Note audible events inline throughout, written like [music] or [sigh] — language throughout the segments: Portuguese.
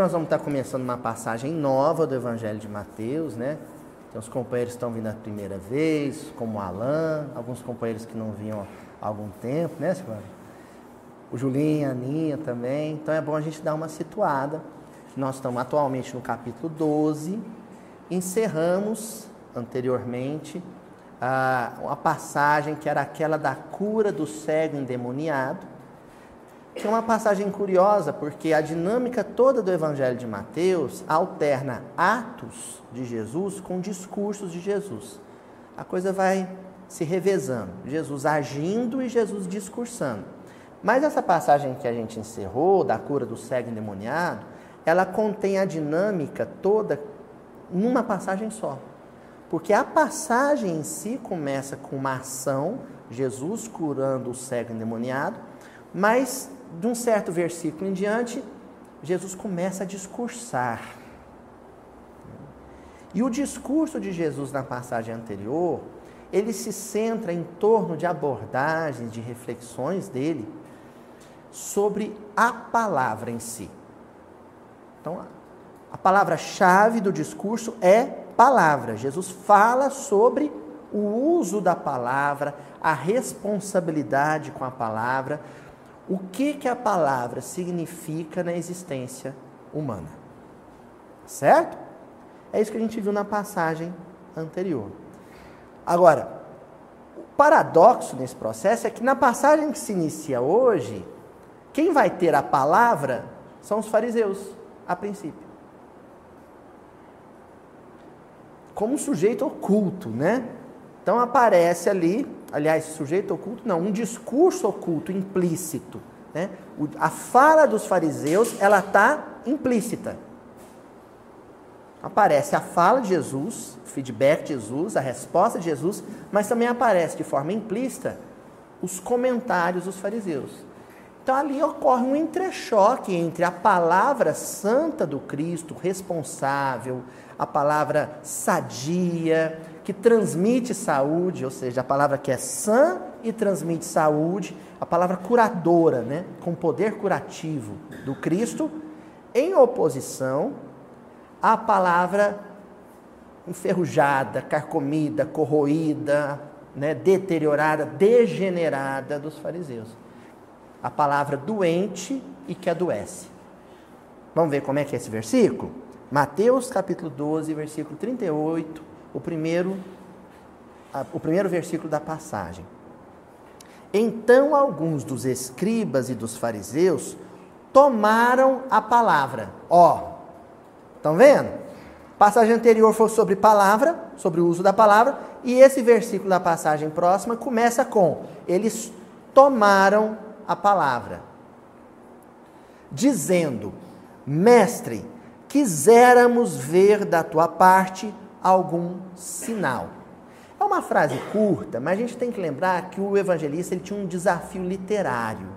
Nós vamos estar começando uma passagem nova do Evangelho de Mateus, né? Tem uns companheiros que estão vindo a primeira vez, como o Alain, alguns companheiros que não vinham há algum tempo, né, Silvana? O Julinho, a Aninha também. Então é bom a gente dar uma situada. Nós estamos atualmente no capítulo 12. Encerramos anteriormente a, a passagem que era aquela da cura do cego endemoniado que é uma passagem curiosa, porque a dinâmica toda do Evangelho de Mateus alterna atos de Jesus com discursos de Jesus. A coisa vai se revezando, Jesus agindo e Jesus discursando. Mas essa passagem que a gente encerrou, da cura do cego endemoniado, ela contém a dinâmica toda numa passagem só. Porque a passagem em si começa com uma ação, Jesus curando o cego endemoniado, mas de um certo versículo em diante, Jesus começa a discursar. E o discurso de Jesus na passagem anterior, ele se centra em torno de abordagens, de reflexões dele sobre a palavra em si. Então, a palavra-chave do discurso é palavra. Jesus fala sobre o uso da palavra, a responsabilidade com a palavra, o que, que a palavra significa na existência humana. Certo? É isso que a gente viu na passagem anterior. Agora, o paradoxo nesse processo é que na passagem que se inicia hoje, quem vai ter a palavra são os fariseus, a princípio. Como um sujeito oculto, né? Então aparece ali aliás, sujeito oculto não, um discurso oculto, implícito. Né? A fala dos fariseus, ela está implícita. Aparece a fala de Jesus, o feedback de Jesus, a resposta de Jesus, mas também aparece de forma implícita os comentários dos fariseus. Então ali ocorre um entrechoque entre a palavra santa do Cristo, responsável, a palavra sadia, que transmite saúde, ou seja, a palavra que é sã e transmite saúde, a palavra curadora, né, com poder curativo do Cristo, em oposição à palavra enferrujada, carcomida, corroída, né, deteriorada, degenerada dos fariseus. A palavra doente e que adoece. Vamos ver como é que é esse versículo? Mateus capítulo 12, versículo 38 o primeiro, o primeiro versículo da passagem. Então alguns dos escribas e dos fariseus tomaram a palavra. Ó, estão vendo? passagem anterior foi sobre palavra, sobre o uso da palavra, e esse versículo da passagem próxima começa com: eles tomaram a palavra, dizendo: Mestre, quiséramos ver da tua parte algum sinal. É uma frase curta, mas a gente tem que lembrar que o evangelista ele tinha um desafio literário.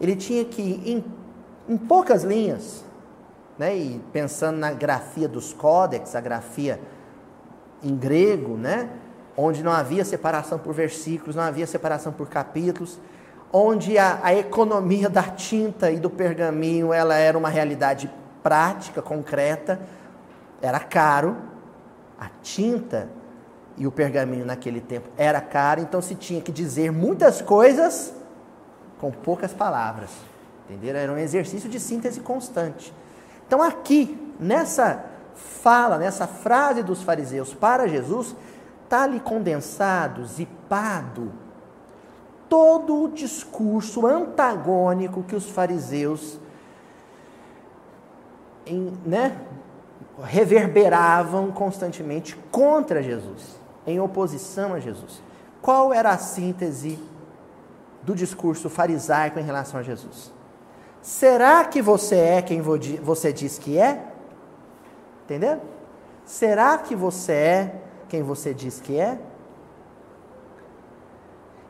Ele tinha que, em, em poucas linhas, né, e pensando na grafia dos códex, a grafia em grego, né, onde não havia separação por versículos, não havia separação por capítulos, onde a, a economia da tinta e do pergaminho ela era uma realidade prática, concreta, era caro, a tinta e o pergaminho naquele tempo era caro, então se tinha que dizer muitas coisas com poucas palavras. Entenderam? Era um exercício de síntese constante. Então aqui, nessa fala, nessa frase dos fariseus para Jesus, está ali condensado, zipado, todo o discurso antagônico que os fariseus em, né, reverberavam constantemente contra Jesus, em oposição a Jesus. Qual era a síntese do discurso farisaico em relação a Jesus? Será que você é quem você diz que é? Entendeu? Será que você é quem você diz que é?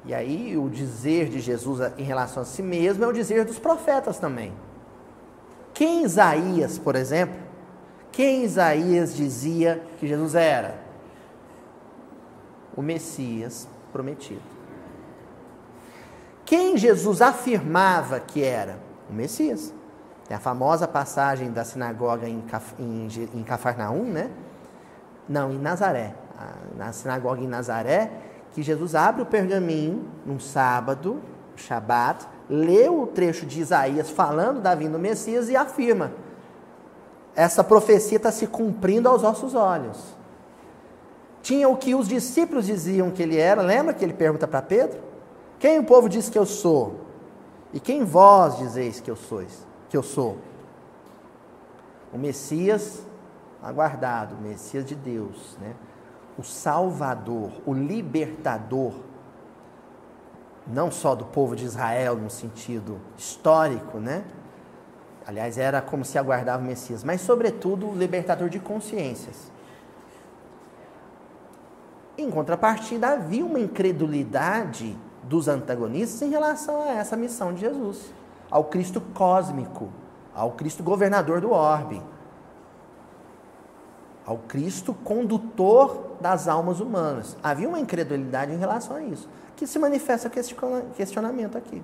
E aí, o dizer de Jesus em relação a si mesmo é o dizer dos profetas também. Quem Isaías, por exemplo, quem Isaías dizia que Jesus era? O Messias prometido. Quem Jesus afirmava que era? O Messias. Tem a famosa passagem da sinagoga em, Caf, em, em Cafarnaum, né? Não, em Nazaré. Na sinagoga em Nazaré, que Jesus abre o pergaminho num sábado, Shabat, lê o trecho de Isaías falando da vinda do Messias e afirma: essa profecia está se cumprindo aos nossos olhos. Tinha o que os discípulos diziam que ele era, lembra que ele pergunta para Pedro? Quem o povo diz que eu sou? E quem vós dizeis que eu sois? Que eu sou? O Messias aguardado, o Messias de Deus, né? O Salvador, o libertador não só do povo de Israel no sentido histórico, né? Aliás, era como se aguardava o Messias, mas sobretudo libertador de consciências. Em contrapartida, havia uma incredulidade dos antagonistas em relação a essa missão de Jesus, ao Cristo cósmico, ao Cristo governador do orbe, ao Cristo condutor das almas humanas. Havia uma incredulidade em relação a isso que se manifesta questionamento aqui.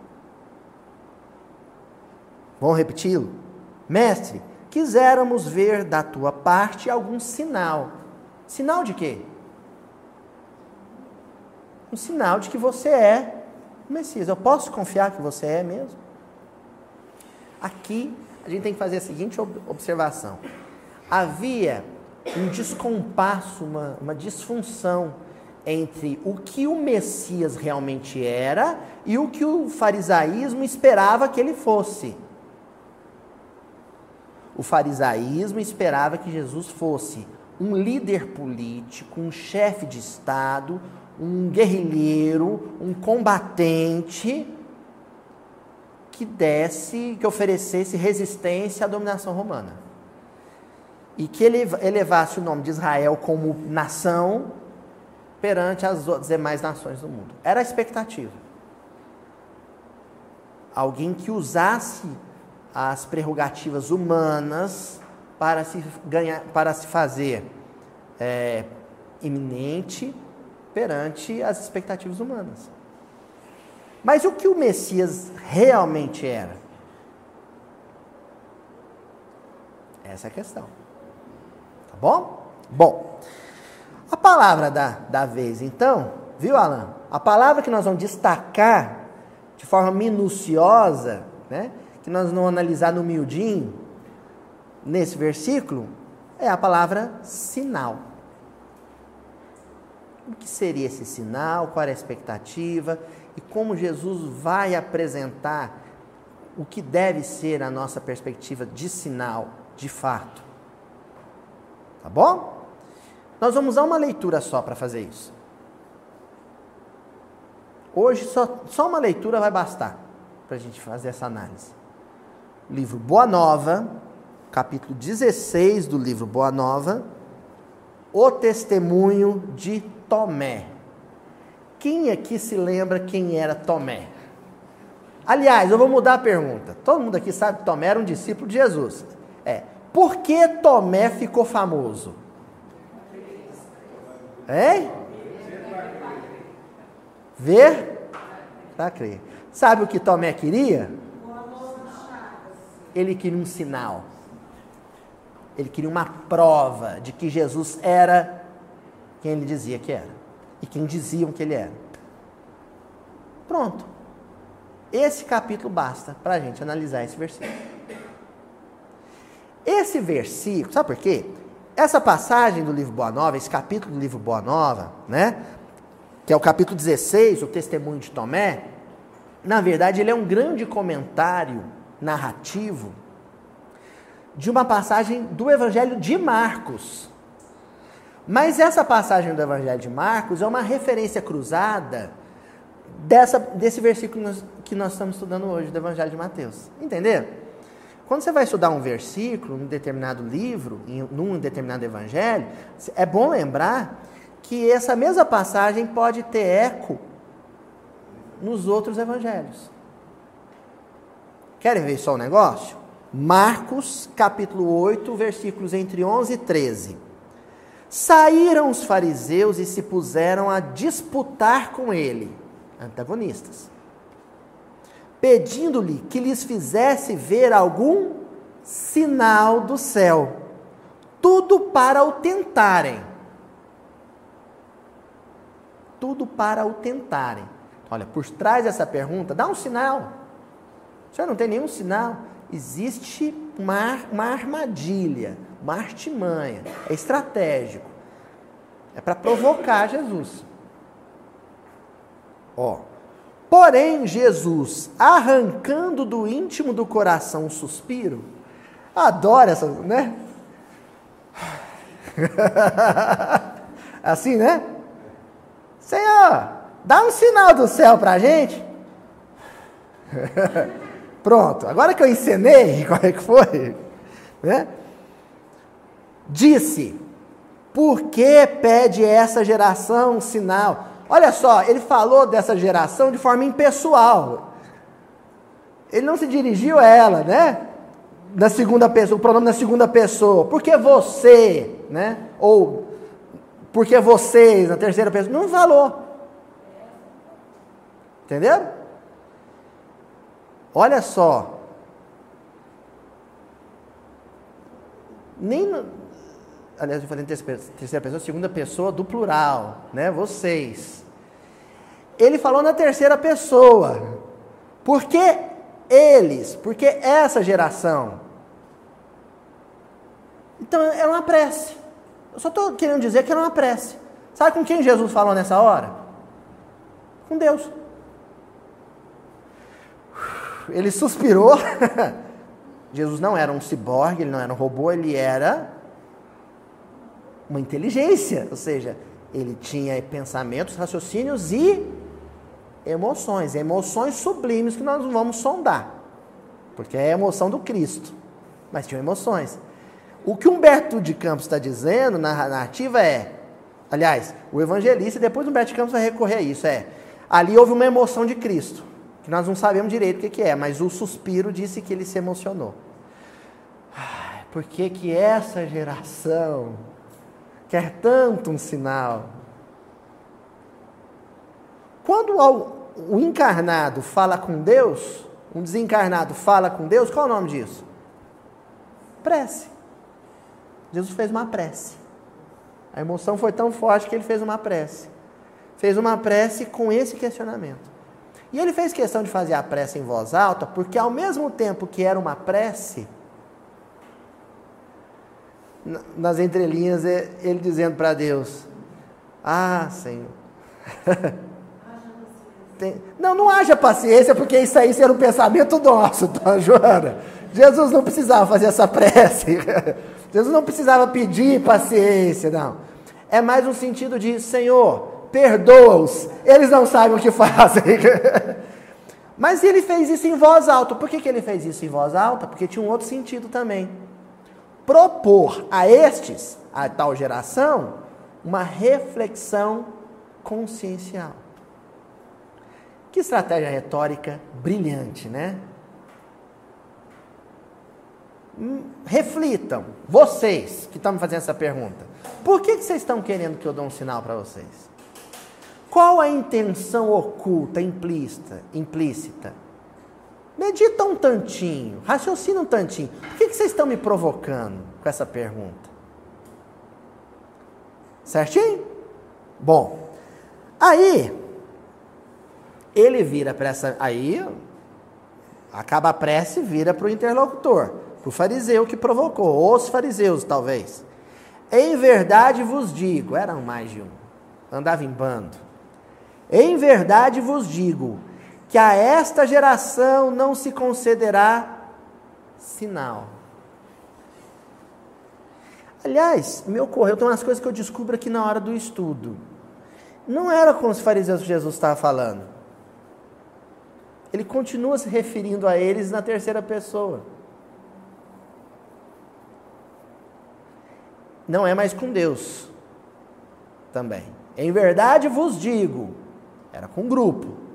Vamos repeti-lo? Mestre, quiséramos ver da tua parte algum sinal. Sinal de quê? Um sinal de que você é o Messias. Eu posso confiar que você é mesmo? Aqui a gente tem que fazer a seguinte observação: havia um descompasso, uma, uma disfunção entre o que o Messias realmente era e o que o farisaísmo esperava que ele fosse. O farisaísmo esperava que Jesus fosse um líder político, um chefe de Estado, um guerrilheiro, um combatente que desse, que oferecesse resistência à dominação romana. E que ele elevasse o nome de Israel como nação perante as demais nações do mundo. Era a expectativa. Alguém que usasse as prerrogativas humanas para se ganhar, para se fazer é, iminente perante as expectativas humanas. Mas o que o Messias realmente era? Essa é a questão. Tá bom? Bom. A palavra da, da vez, então, viu, Alan? A palavra que nós vamos destacar de forma minuciosa, né, que nós vamos analisar no miudinho, nesse versículo, é a palavra sinal. O que seria esse sinal? Qual era a expectativa? E como Jesus vai apresentar o que deve ser a nossa perspectiva de sinal, de fato. Tá bom? Nós vamos usar uma leitura só para fazer isso. Hoje, só, só uma leitura vai bastar para a gente fazer essa análise. Livro Boa Nova, capítulo 16 do livro Boa Nova, o testemunho de Tomé. Quem aqui se lembra quem era Tomé? Aliás, eu vou mudar a pergunta. Todo mundo aqui sabe que Tomé era um discípulo de Jesus. É. Por que Tomé ficou famoso? Hein? Ver para crer. Sabe o que Tomé queria? Ele queria um sinal. Ele queria uma prova de que Jesus era quem ele dizia que era. E quem diziam que ele era. Pronto. Esse capítulo basta para a gente analisar esse versículo. Esse versículo, sabe por quê? Essa passagem do livro Boa Nova, esse capítulo do livro Boa Nova, né? Que é o capítulo 16, o testemunho de Tomé, na verdade, ele é um grande comentário narrativo de uma passagem do Evangelho de Marcos. Mas essa passagem do Evangelho de Marcos é uma referência cruzada dessa, desse versículo que nós estamos estudando hoje, do Evangelho de Mateus. Entenderam? Quando você vai estudar um versículo, num determinado livro, em num determinado evangelho, é bom lembrar que essa mesma passagem pode ter eco nos outros evangelhos. Querem ver só o negócio? Marcos, capítulo 8, versículos entre 11 e 13. Saíram os fariseus e se puseram a disputar com ele, antagonistas pedindo-lhe que lhes fizesse ver algum sinal do céu. Tudo para o tentarem. Tudo para o tentarem. Olha, por trás dessa pergunta, dá um sinal. Senhor não tem nenhum sinal. Existe uma, uma armadilha, uma artimanha. É estratégico. É para provocar Jesus. Ó. Porém, Jesus, arrancando do íntimo do coração um suspiro, adora essa, né? [laughs] assim, né? Senhor, dá um sinal do céu para a gente. [laughs] Pronto, agora que eu encenei, [laughs] qual é que foi? Né? Disse, por que pede essa geração um sinal? Olha só, ele falou dessa geração de forma impessoal. Ele não se dirigiu a ela, né? Na segunda pessoa, o pronome na segunda pessoa. Porque você, né? Ou porque vocês na terceira pessoa. Não falou. Entenderam? Olha só. Nem no, aliás, eu falei em terceira pessoa, segunda pessoa do plural, né? Vocês. Ele falou na terceira pessoa. Por que eles? Porque essa geração. Então é uma prece. Eu só estou querendo dizer que era uma prece. Sabe com quem Jesus falou nessa hora? Com Deus. Ele suspirou. [laughs] Jesus não era um ciborgue, ele não era um robô, ele era uma inteligência, ou seja, ele tinha pensamentos, raciocínios e emoções, emoções sublimes que nós vamos sondar, porque é a emoção do Cristo, mas tinham emoções. O que Humberto de Campos está dizendo na narrativa é, aliás, o evangelista, depois Humberto de Campos vai recorrer a isso, é, ali houve uma emoção de Cristo, que nós não sabemos direito o que, que é, mas o suspiro disse que ele se emocionou. Por que que essa geração quer tanto um sinal. Quando o encarnado fala com Deus, um desencarnado fala com Deus, qual é o nome disso? Prece. Jesus fez uma prece. A emoção foi tão forte que ele fez uma prece. Fez uma prece com esse questionamento. E ele fez questão de fazer a prece em voz alta, porque ao mesmo tempo que era uma prece, nas entrelinhas, ele dizendo para Deus: Ah, Senhor. [laughs] Tem... Não, não haja paciência, porque isso aí era um pensamento nosso, tá, Joana? Jesus não precisava fazer essa prece. [laughs] Jesus não precisava pedir paciência, não. É mais um sentido de: Senhor, perdoa-os, eles não sabem o que fazem. [laughs] Mas ele fez isso em voz alta. Por que, que ele fez isso em voz alta? Porque tinha um outro sentido também propor a estes, a tal geração, uma reflexão consciencial. Que estratégia retórica brilhante, né? Hum, reflitam, vocês que estão me fazendo essa pergunta. Por que, que vocês estão querendo que eu dê um sinal para vocês? Qual a intenção oculta, implícita, implícita? Medita um tantinho, raciocina um tantinho. Por que, que vocês estão me provocando com essa pergunta? Certinho? Bom, aí ele vira para essa. Aí acaba a prece vira para o interlocutor, para o fariseu que provocou, os fariseus talvez. Em verdade vos digo, eram mais de um, andava em bando. Em verdade vos digo que a esta geração não se concederá sinal. Aliás, me ocorreu, tem umas coisas que eu descubro aqui na hora do estudo. Não era com os fariseus que Jesus estava falando. Ele continua se referindo a eles na terceira pessoa. Não é mais com Deus também. Em verdade vos digo, era com grupo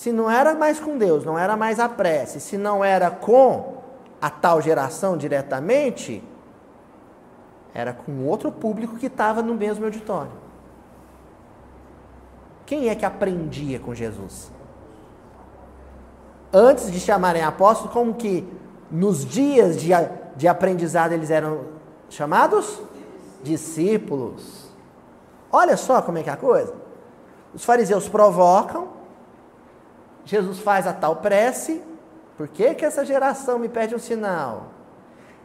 se não era mais com Deus, não era mais a prece, se não era com a tal geração diretamente, era com outro público que estava no mesmo auditório. Quem é que aprendia com Jesus? Antes de chamarem apóstolos, como que nos dias de, de aprendizado eles eram chamados discípulos. Olha só como é que é a coisa. Os fariseus provocam, Jesus faz a tal prece. Por que, que essa geração me pede um sinal?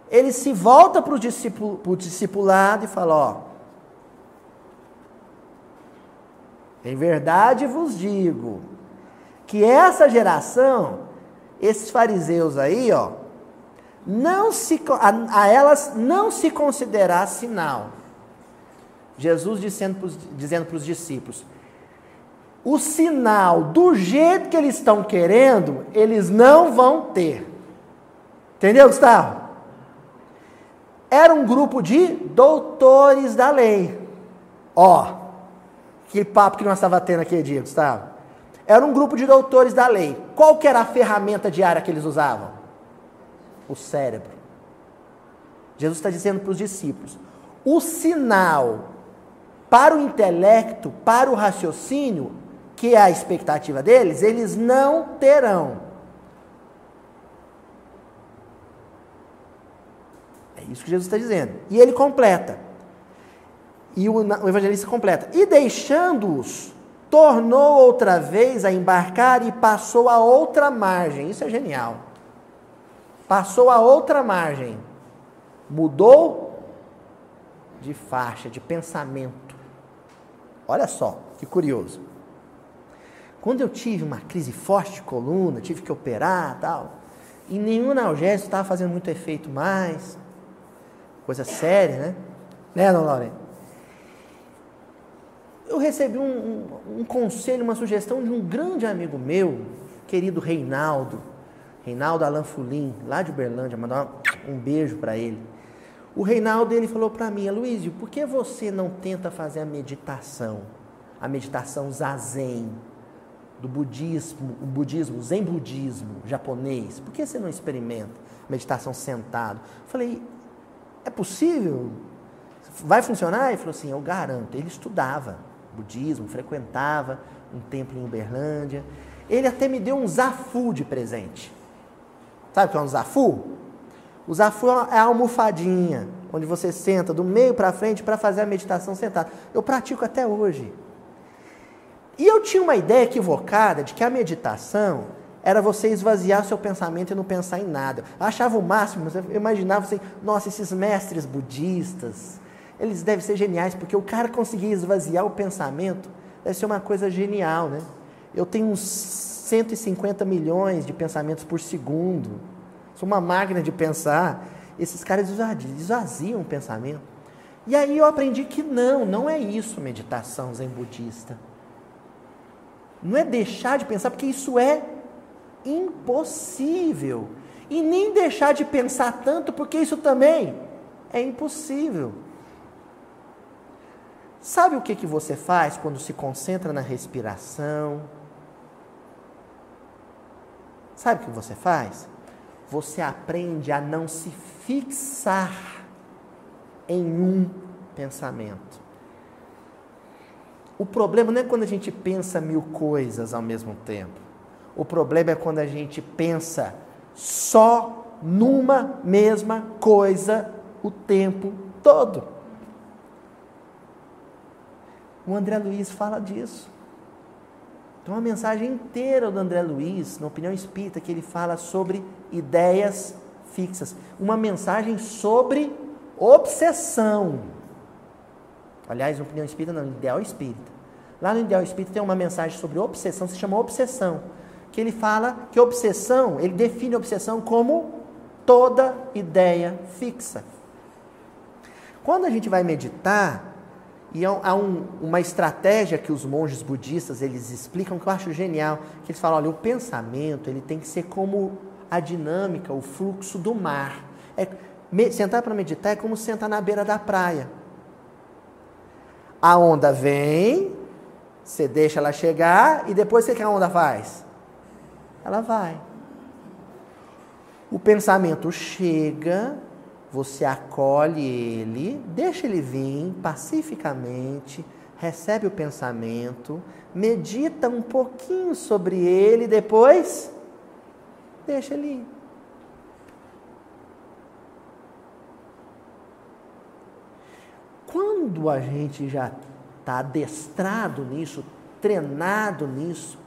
Ele se volta para o discipulado e fala: Ó, em verdade vos digo que essa geração, esses fariseus aí, ó, não se, a, a elas não se considerar sinal. Jesus dizendo para os discípulos: o sinal do jeito que eles estão querendo, eles não vão ter. Entendeu, Gustavo? Era um grupo de doutores da lei. Ó, que papo que nós estava tendo aquele dia, Gustavo. Era um grupo de doutores da lei. Qual que era a ferramenta diária que eles usavam? O cérebro. Jesus está dizendo para os discípulos: o sinal para o intelecto, para o raciocínio, que é a expectativa deles, eles não terão. É isso que Jesus está dizendo. E ele completa. E o, o evangelista completa. E deixando-os, tornou outra vez a embarcar e passou a outra margem. Isso é genial. Passou a outra margem. Mudou de faixa, de pensamento. Olha só, que curioso. Quando eu tive uma crise forte de coluna, tive que operar tal, e nenhum analgésico estava fazendo muito efeito mais, coisa séria, né? Né, dona Lorena? Eu recebi um, um, um, conselho, uma sugestão de um grande amigo meu, querido Reinaldo, Reinaldo Alan Fulim, lá de Uberlândia, mandar um beijo para ele. O Reinaldo ele falou para mim, Luísio, por que você não tenta fazer a meditação? A meditação zazen, do budismo, o budismo, zen budismo japonês. Por que você não experimenta meditação sentado? Eu falei, é possível? Vai funcionar? Ele falou assim, eu garanto. Ele estudava budismo, frequentava um templo em Uberlândia. Ele até me deu um zafu de presente. Sabe o que é um zafu? O zafu é a almofadinha, onde você senta do meio para frente para fazer a meditação sentado. Eu pratico até hoje. E eu tinha uma ideia equivocada de que a meditação era você esvaziar seu pensamento e não pensar em nada. Eu achava o máximo, eu imaginava assim, nossa, esses mestres budistas, eles devem ser geniais, porque o cara conseguir esvaziar o pensamento deve ser uma coisa genial, né? Eu tenho uns 150 milhões de pensamentos por segundo. Sou uma máquina de pensar. Esses caras esvaziam o pensamento. E aí eu aprendi que não, não é isso meditação zen budista. Não é deixar de pensar, porque isso é impossível. E nem deixar de pensar tanto, porque isso também é impossível. Sabe o que, que você faz quando se concentra na respiração? Sabe o que você faz? Você aprende a não se fixar em um pensamento. O problema não é quando a gente pensa mil coisas ao mesmo tempo. O problema é quando a gente pensa só numa mesma coisa o tempo todo. O André Luiz fala disso. Tem uma mensagem inteira do André Luiz, na opinião espírita, que ele fala sobre ideias fixas. Uma mensagem sobre obsessão. Aliás, opinião espírita não, ideal espírita. Lá no ideal espírita tem uma mensagem sobre obsessão, se chama obsessão, que ele fala que obsessão, ele define obsessão como toda ideia fixa. Quando a gente vai meditar, e há um, uma estratégia que os monges budistas eles explicam que eu acho genial, que eles falam, olha, o pensamento ele tem que ser como a dinâmica, o fluxo do mar. É, me, sentar para meditar é como sentar na beira da praia. A onda vem, você deixa ela chegar e depois o que a onda faz? Ela vai. O pensamento chega, você acolhe ele, deixa ele vir pacificamente, recebe o pensamento, medita um pouquinho sobre ele, depois deixa ele ir. Quando a gente já está adestrado nisso, treinado nisso,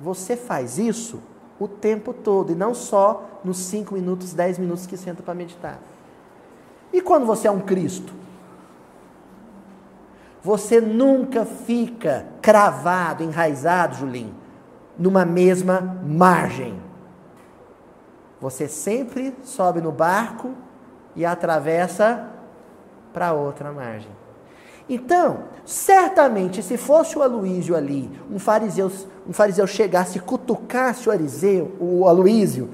você faz isso o tempo todo e não só nos 5 minutos, 10 minutos que senta para meditar. E quando você é um Cristo? Você nunca fica cravado, enraizado, Julinho, numa mesma margem. Você sempre sobe no barco e atravessa para outra margem. Então, certamente, se fosse o Aloísio ali, um fariseu, um fariseu chegasse e cutucasse o, Ariseu, o Aloísio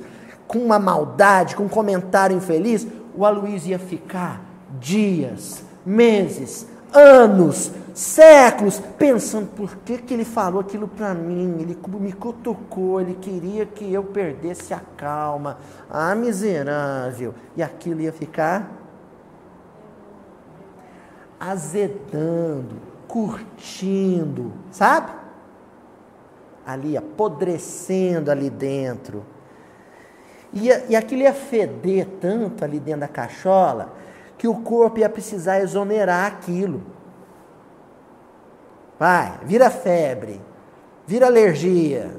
com uma maldade, com um comentário infeliz, o Aloísio ia ficar dias, meses, anos, séculos, pensando por que, que ele falou aquilo para mim, ele me cutucou, ele queria que eu perdesse a calma, ah, miserável, e aquilo ia ficar azedando, curtindo, sabe? Ali, apodrecendo ali dentro. E, e aquilo ia feder tanto ali dentro da cachola que o corpo ia precisar exonerar aquilo. Vai, vira febre, vira alergia,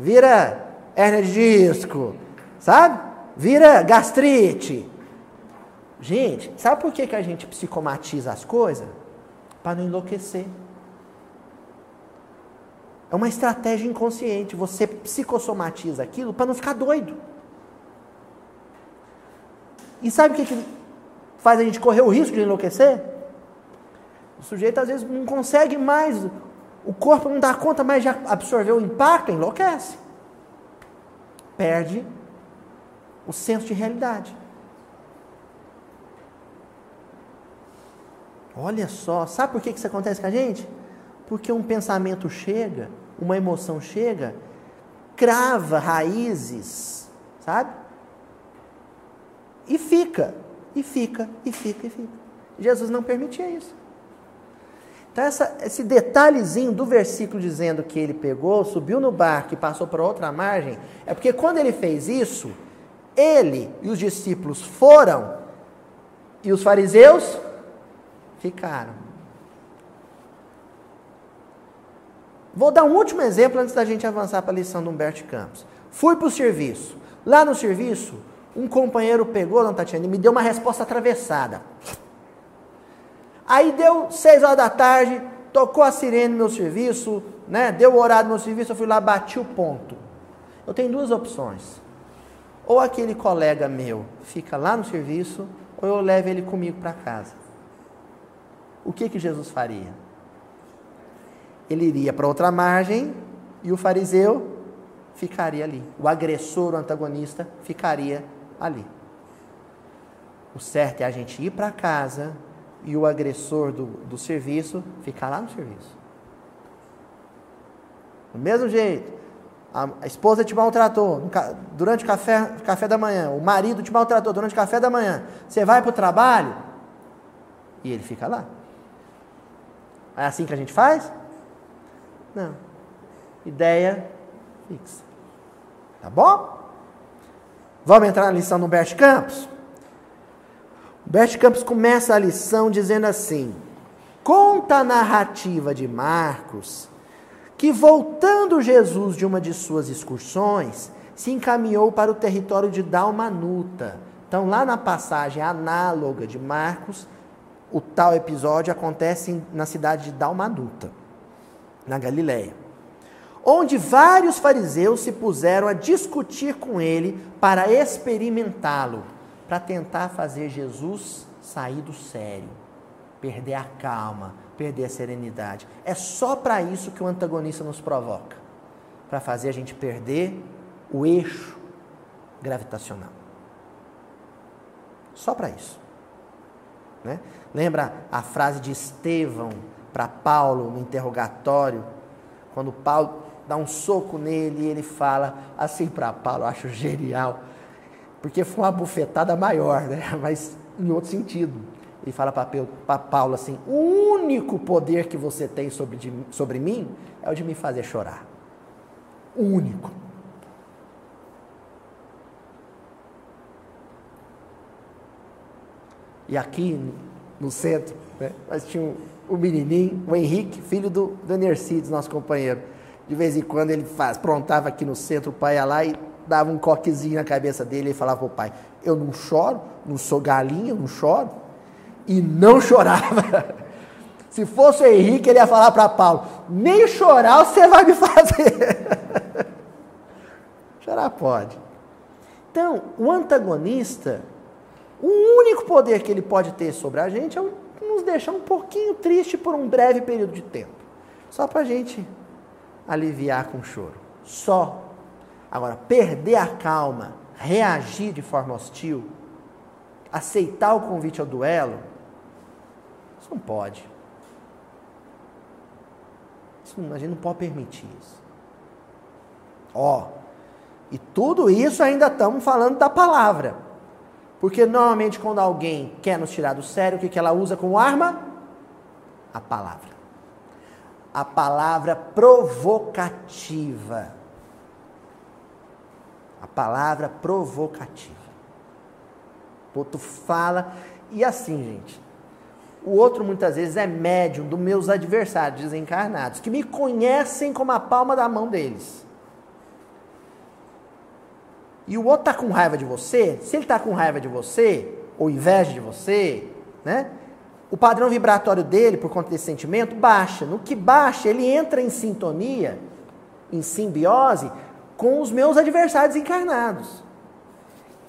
vira hernia de disco, sabe? Vira gastrite, Gente, sabe por que, que a gente psicomatiza as coisas? Para não enlouquecer. É uma estratégia inconsciente. Você psicossomatiza aquilo para não ficar doido. E sabe o que, que faz a gente correr o risco de enlouquecer? O sujeito às vezes não consegue mais, o corpo não dá conta mais de absorver o impacto, enlouquece. Perde o senso de realidade. Olha só, sabe por que isso acontece com a gente? Porque um pensamento chega, uma emoção chega, crava raízes, sabe? E fica, e fica, e fica, e fica. Jesus não permitia isso. Então, essa, esse detalhezinho do versículo dizendo que ele pegou, subiu no barco e passou para outra margem, é porque quando ele fez isso, ele e os discípulos foram, e os fariseus Ficaram. Vou dar um último exemplo antes da gente avançar para a lição do Humberto Campos. Fui para o serviço. Lá no serviço, um companheiro pegou, não Tatiana, e me deu uma resposta atravessada. Aí deu seis horas da tarde, tocou a sirene no meu serviço, né? deu o horário no meu serviço, eu fui lá, bati o ponto. Eu tenho duas opções. Ou aquele colega meu fica lá no serviço, ou eu levo ele comigo para casa o que, que Jesus faria? Ele iria para outra margem e o fariseu ficaria ali. O agressor, o antagonista, ficaria ali. O certo é a gente ir para casa e o agressor do, do serviço ficar lá no serviço. Do mesmo jeito, a, esposa te maltratou durante o café, café da manhã, o marido te maltratou durante o café da manhã. Você vai para o trabalho e ele fica lá. É assim que a gente faz? Não. Ideia fixa. Tá bom? Vamos entrar na lição do Bert Campos? O Bert Campos começa a lição dizendo assim: conta a narrativa de Marcos que, voltando Jesus de uma de suas excursões, se encaminhou para o território de Dalmanuta. Então, lá na passagem análoga de Marcos, o tal episódio acontece na cidade de Dalmanuta, na Galiléia, onde vários fariseus se puseram a discutir com ele para experimentá-lo, para tentar fazer Jesus sair do sério, perder a calma, perder a serenidade. É só para isso que o antagonista nos provoca, para fazer a gente perder o eixo gravitacional. Só para isso. Né? Lembra a frase de Estevão para Paulo no interrogatório? Quando Paulo dá um soco nele e ele fala assim para Paulo, eu acho genial, porque foi uma bufetada maior, né? [laughs] mas em outro sentido. Ele fala para Paulo assim: o único poder que você tem sobre, de, sobre mim é o de me fazer chorar. O único. E aqui no centro. Né? Tinha um, o menininho, o Henrique, filho do, do Enercides, nosso companheiro. De vez em quando ele faz, prontava aqui no centro, o pai ia lá e dava um coquezinho na cabeça dele e falava para o pai: Eu não choro, não sou galinha, não choro. E não [laughs] chorava. Se fosse o Henrique, ele ia falar para Paulo: Nem chorar você vai me fazer. [laughs] chorar pode. Então, o antagonista, o único poder que ele pode ter sobre a gente é nos deixar um pouquinho triste por um breve período de tempo. Só para a gente aliviar com choro. Só. Agora, perder a calma, reagir de forma hostil, aceitar o convite ao duelo, isso não pode. Isso, a gente não pode permitir isso. Ó, e tudo isso ainda estamos falando da palavra. Porque normalmente quando alguém quer nos tirar do sério, o que, que ela usa como arma? A palavra. A palavra provocativa. A palavra provocativa. O outro fala. E assim, gente. O outro muitas vezes é médium dos meus adversários desencarnados, que me conhecem como a palma da mão deles e o outro está com raiva de você, se ele está com raiva de você, ou inveja de você, né? O padrão vibratório dele, por conta desse sentimento, baixa. No que baixa, ele entra em sintonia, em simbiose, com os meus adversários encarnados.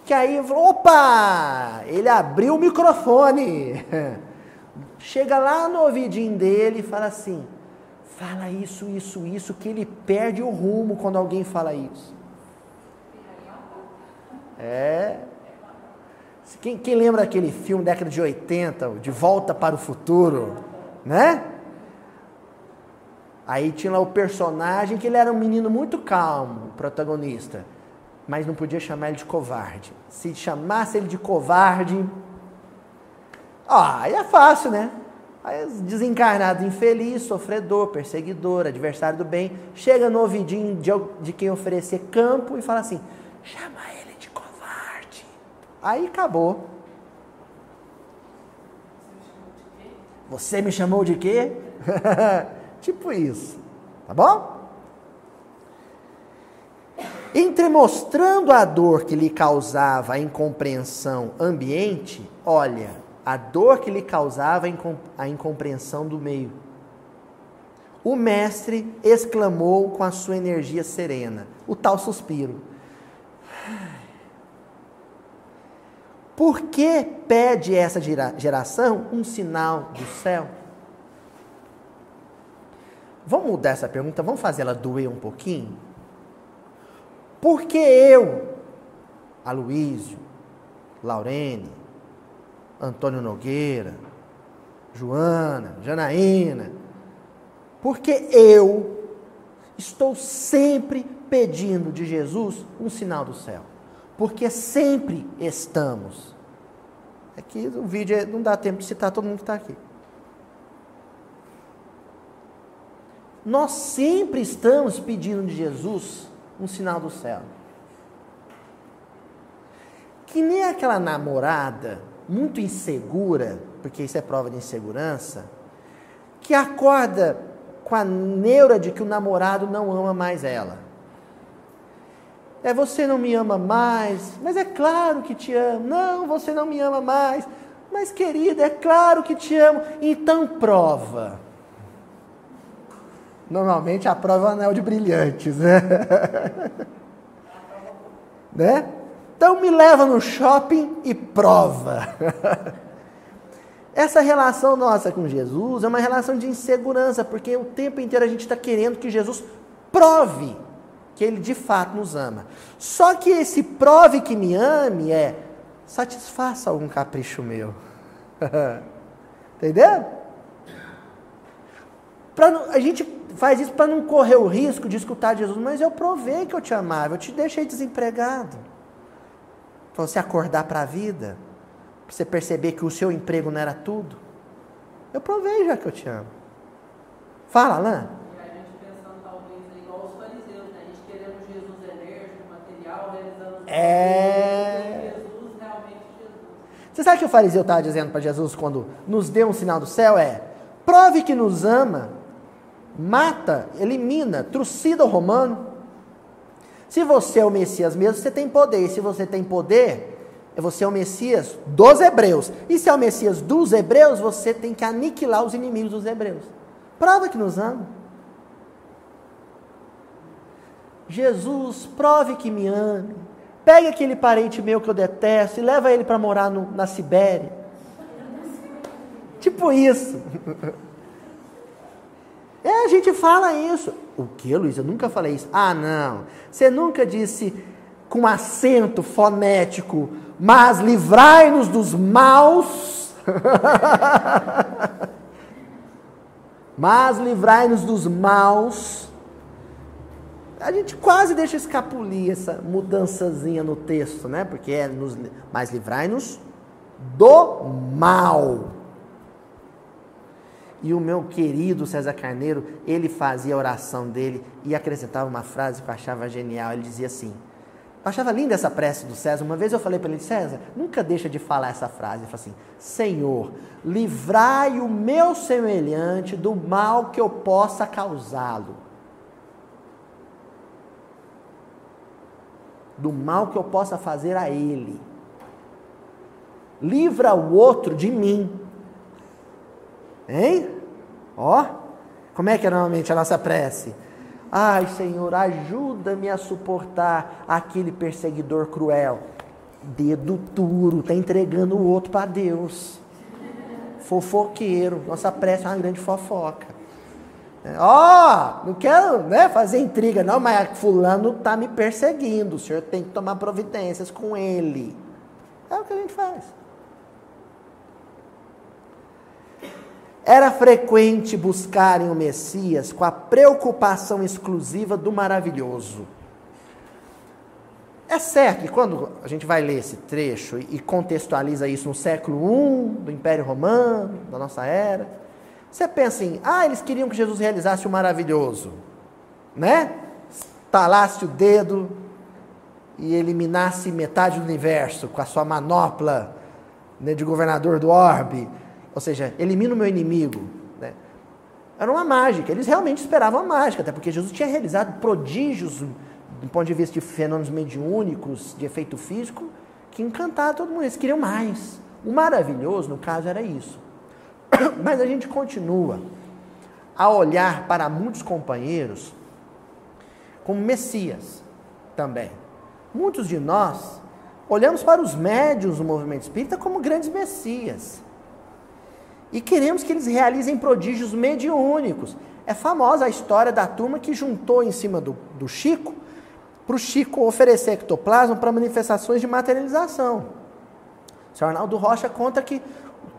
Que aí, opa, ele abriu o microfone. [laughs] Chega lá no ouvidinho dele e fala assim: fala isso, isso, isso, que ele perde o rumo quando alguém fala isso. É. Quem, quem lembra aquele filme década de 80, De Volta para o Futuro, né? Aí tinha lá o personagem que ele era um menino muito calmo, protagonista, mas não podia chamar ele de covarde. Se chamasse ele de covarde, ah, aí é fácil, né? Desencarnado, infeliz, sofredor, perseguidor, adversário do bem, chega no ouvidinho de, de quem oferecer campo e fala assim: chama ele Aí acabou. Você me chamou de quê? [laughs] tipo isso. Tá bom? Entremostrando a dor que lhe causava a incompreensão ambiente, olha, a dor que lhe causava a incompreensão do meio. O mestre exclamou com a sua energia serena, o tal suspiro. Por que pede essa geração um sinal do céu? Vamos mudar essa pergunta, vamos fazer ela doer um pouquinho? Por que eu, Aloísio, Laurene, Antônio Nogueira, Joana, Janaína, porque eu estou sempre pedindo de Jesus um sinal do céu? Porque sempre estamos. É o vídeo é, não dá tempo de citar todo mundo que está aqui. Nós sempre estamos pedindo de Jesus um sinal do céu. Que nem aquela namorada muito insegura, porque isso é prova de insegurança, que acorda com a neura de que o namorado não ama mais ela. É você não me ama mais, mas é claro que te amo. Não, você não me ama mais, mas querida, é claro que te amo. Então prova. Normalmente a prova é anel de brilhantes, né? [laughs] né? Então me leva no shopping e prova. [laughs] Essa relação nossa com Jesus é uma relação de insegurança, porque o tempo inteiro a gente está querendo que Jesus prove que ele de fato nos ama. Só que esse prove que me ame é satisfaça algum capricho meu. [laughs] Entendeu? Pra, a gente faz isso para não correr o risco de escutar Jesus, mas eu provei que eu te amava, eu te deixei desempregado. Para você acordar para a vida, para você perceber que o seu emprego não era tudo. Eu provei já que eu te amo. Fala, Alain. É. Você sabe que o fariseu estava dizendo para Jesus quando nos deu um sinal do céu? É: prove que nos ama, mata, elimina, trucida o romano. Se você é o Messias mesmo, você tem poder. E se você tem poder, você é o Messias dos hebreus. E se é o Messias dos hebreus, você tem que aniquilar os inimigos dos hebreus. Prova que nos ama. Jesus, prove que me ame. Pegue aquele parente meu que eu detesto e leva ele para morar no, na Sibéria. Tipo isso. [laughs] É, a gente fala isso. O que, Luiz? Eu nunca falei isso. Ah, não. Você nunca disse com acento fonético, mas livrai-nos dos maus. [laughs] mas livrai-nos dos maus. A gente quase deixa escapulir essa mudançazinha no texto, né? Porque é nos, mas livrai-nos do mal. E o meu querido César Carneiro, ele fazia a oração dele e acrescentava uma frase que eu achava genial. Ele dizia assim: Eu achava linda essa prece do César. Uma vez eu falei para ele: César, nunca deixa de falar essa frase. Ele falou assim: Senhor, livrai o meu semelhante do mal que eu possa causá-lo. Do mal que eu possa fazer a ele. Livra o outro de mim Hein? Ó, como é que é normalmente a nossa prece? Ai, Senhor, ajuda-me a suportar aquele perseguidor cruel. Dedo duro, tá entregando o outro para Deus. Fofoqueiro, nossa prece é uma grande fofoca. Ó, oh, não quero né, fazer intriga, não, mas fulano tá me perseguindo. O senhor tem que tomar providências com ele. É o que a gente faz. Era frequente buscarem o Messias com a preocupação exclusiva do maravilhoso. É certo que quando a gente vai ler esse trecho e contextualiza isso no século I do Império Romano, da nossa era, você pensa em, ah, eles queriam que Jesus realizasse o maravilhoso, né? Talasse o dedo e eliminasse metade do universo com a sua manopla né, de governador do orbe ou seja, elimina o meu inimigo. Né? Era uma mágica, eles realmente esperavam a mágica, até porque Jesus tinha realizado prodígios do ponto de vista de fenômenos mediúnicos, de efeito físico, que encantaram todo mundo. Eles queriam mais. O maravilhoso, no caso, era isso. [coughs] Mas a gente continua a olhar para muitos companheiros como Messias também. Muitos de nós olhamos para os médios do movimento espírita como grandes Messias. E queremos que eles realizem prodígios mediúnicos. É famosa a história da turma que juntou em cima do, do Chico, para o Chico oferecer ectoplasma para manifestações de materialização. O senhor Arnaldo Rocha conta que,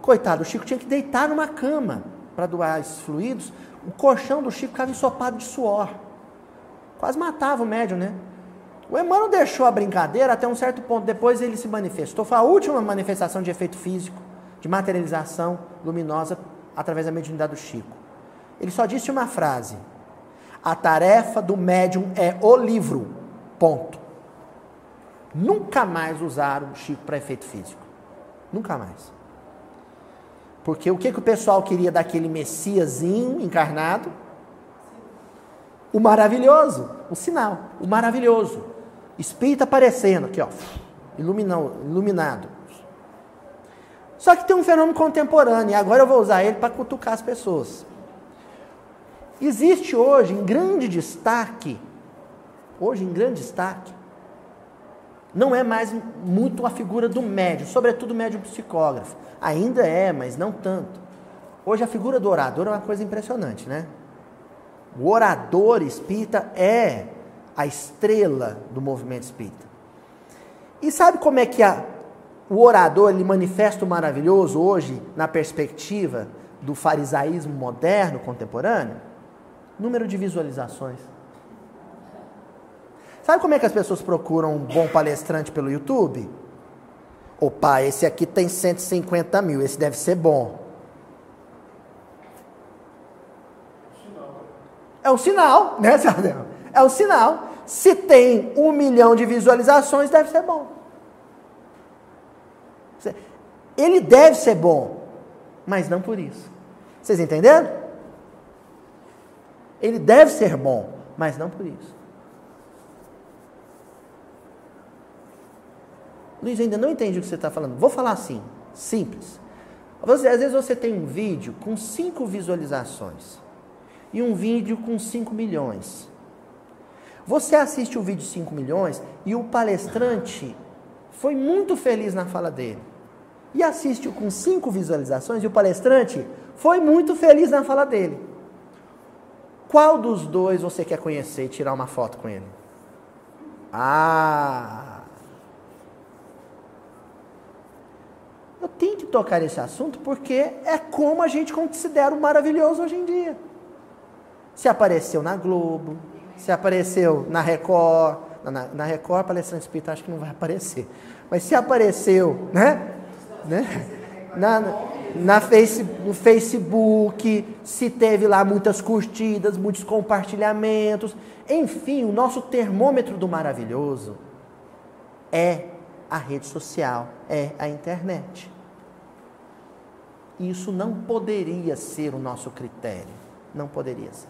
coitado, o Chico tinha que deitar numa cama para doar esses fluidos. O colchão do Chico ficava ensopado de suor. Quase matava o médium, né? O Emmanuel deixou a brincadeira até um certo ponto. Depois ele se manifestou. Foi a última manifestação de efeito físico de materialização luminosa através da mediunidade do Chico. Ele só disse uma frase: A tarefa do médium é o livro. Ponto. Nunca mais usaram o Chico para efeito físico. Nunca mais. Porque o que, que o pessoal queria daquele Messiasinho encarnado? O maravilhoso, o sinal, o maravilhoso. Espírito aparecendo aqui, ó, iluminado. Só que tem um fenômeno contemporâneo, e agora eu vou usar ele para cutucar as pessoas. Existe hoje em grande destaque, hoje em grande destaque, não é mais muito a figura do médium, sobretudo o médium psicógrafo. Ainda é, mas não tanto. Hoje a figura do orador é uma coisa impressionante, né? O orador espírita é a estrela do movimento espírita. E sabe como é que a, o orador ele manifesta o maravilhoso hoje na perspectiva do farisaísmo moderno, contemporâneo? Número de visualizações. Sabe como é que as pessoas procuram um bom palestrante pelo YouTube? Opa, esse aqui tem 150 mil, esse deve ser bom. É um sinal, né, Sardel? É um sinal. Se tem um milhão de visualizações, deve ser bom. Ele deve ser bom, mas não por isso. Vocês entenderam? Ele deve ser bom, mas não por isso. Luiz, ainda não entendi o que você está falando. Vou falar assim, simples. Você, às vezes você tem um vídeo com 5 visualizações e um vídeo com 5 milhões. Você assiste o vídeo de 5 milhões e o palestrante foi muito feliz na fala dele. E assiste o com 5 visualizações e o palestrante foi muito feliz na fala dele. Qual dos dois você quer conhecer e tirar uma foto com ele? Ah! Tenho que tocar esse assunto porque é como a gente considera o maravilhoso hoje em dia. Se apareceu na Globo, se apareceu na Record, na, na Record, palestrante espírita acho que não vai aparecer. Mas se apareceu, né? né? Na, na face, no Facebook, se teve lá muitas curtidas, muitos compartilhamentos. Enfim, o nosso termômetro do maravilhoso é a rede social, é a internet. Isso não poderia ser o nosso critério. Não poderia ser.